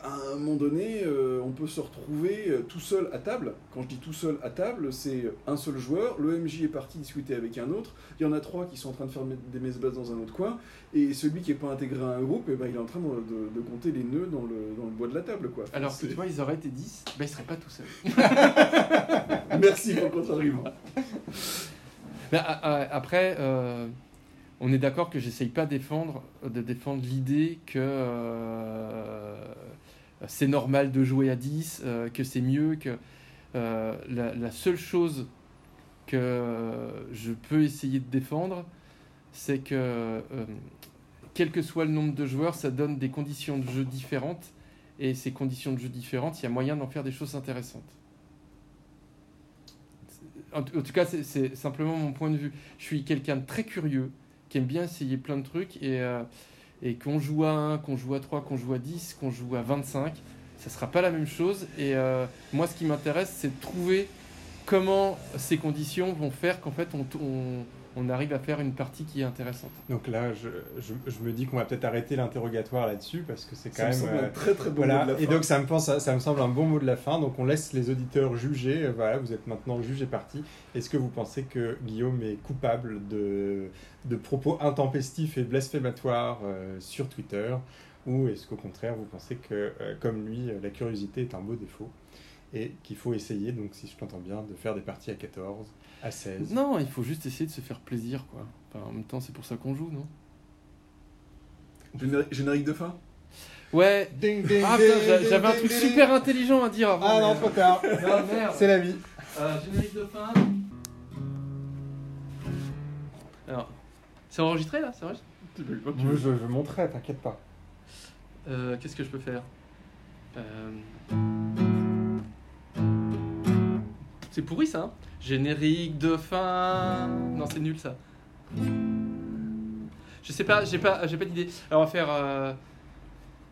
à un moment donné, euh, on peut se retrouver euh, tout seul à table. Quand je dis tout seul à table, c'est un seul joueur. Le MJ est parti discuter avec un autre. Il y en a trois qui sont en train de faire des messes basses dans un autre coin. Et celui qui n'est pas intégré à un groupe, eh ben, il est en train de, de- de compter les nœuds dans le, dans le bois de la table. Quoi. Alors que tu vois, ils auraient été 10, bah, ils seraient pas tout seuls. Merci pour le contre-argument. Après, euh, on est d'accord que j'essaye pas de défendre l'idée que euh, c'est normal de jouer à 10, euh, que c'est mieux, que euh, la, seule chose que je peux essayer de défendre, c'est que quel que soit le nombre de joueurs, ça donne des conditions de jeu différentes. Et ces conditions de jeu différentes, il y a moyen d'en faire des choses intéressantes. En, en tout cas, c'est simplement mon point de vue. Je suis quelqu'un de très curieux, qui aime bien essayer plein de trucs, et, euh, et qu'on joue à 1, qu'on joue à 3, qu'on joue à 10, qu'on joue à 25, ça sera pas la même chose. Et euh, moi, ce qui m'intéresse, c'est de trouver comment ces conditions vont faire qu'en fait, on, on arrive à faire une partie qui est intéressante. Donc là, je, je, je me dis qu'on va peut-être arrêter l'interrogatoire là-dessus parce que c'est quand Ça me même. semble euh, un très très bon Voilà, mot de la et donc ça me, pense, ça me semble un bon mot de la fin. Donc on laisse les auditeurs juger. Euh, Voilà, vous êtes maintenant juge et parti. Est-ce que vous pensez que Guillaume est coupable de, de propos intempestifs et blasphématoires euh, sur Twitter? Ou est-ce qu'au contraire, vous pensez que, euh, comme lui, la curiosité est un beau défaut et qu'il faut essayer, donc si je t'entends bien, de faire des parties à 14, à 16 Non, il faut juste essayer de se faire plaisir, quoi. Enfin, en même temps, c'est pour ça qu'on joue, non? Généri- Générique de fin? Ouais. Ding, ding, Ah putain, j'avais un truc ding. super intelligent à dire avant. Ah non, trop tard. Ah. C'est la vie. Euh, générique de fin. Alors, c'est enregistré là C'est enregistré? Je, je, je monterai, t'inquiète pas. Euh, Qu'est-ce que je peux faire? Euh, C'est pourri ça. hein Générique de fin. Non, c'est nul ça. Je sais pas, j'ai pas, j'ai pas d'idée. Alors on va faire. Euh...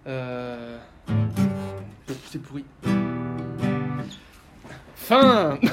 euh, C'est pourri. Fin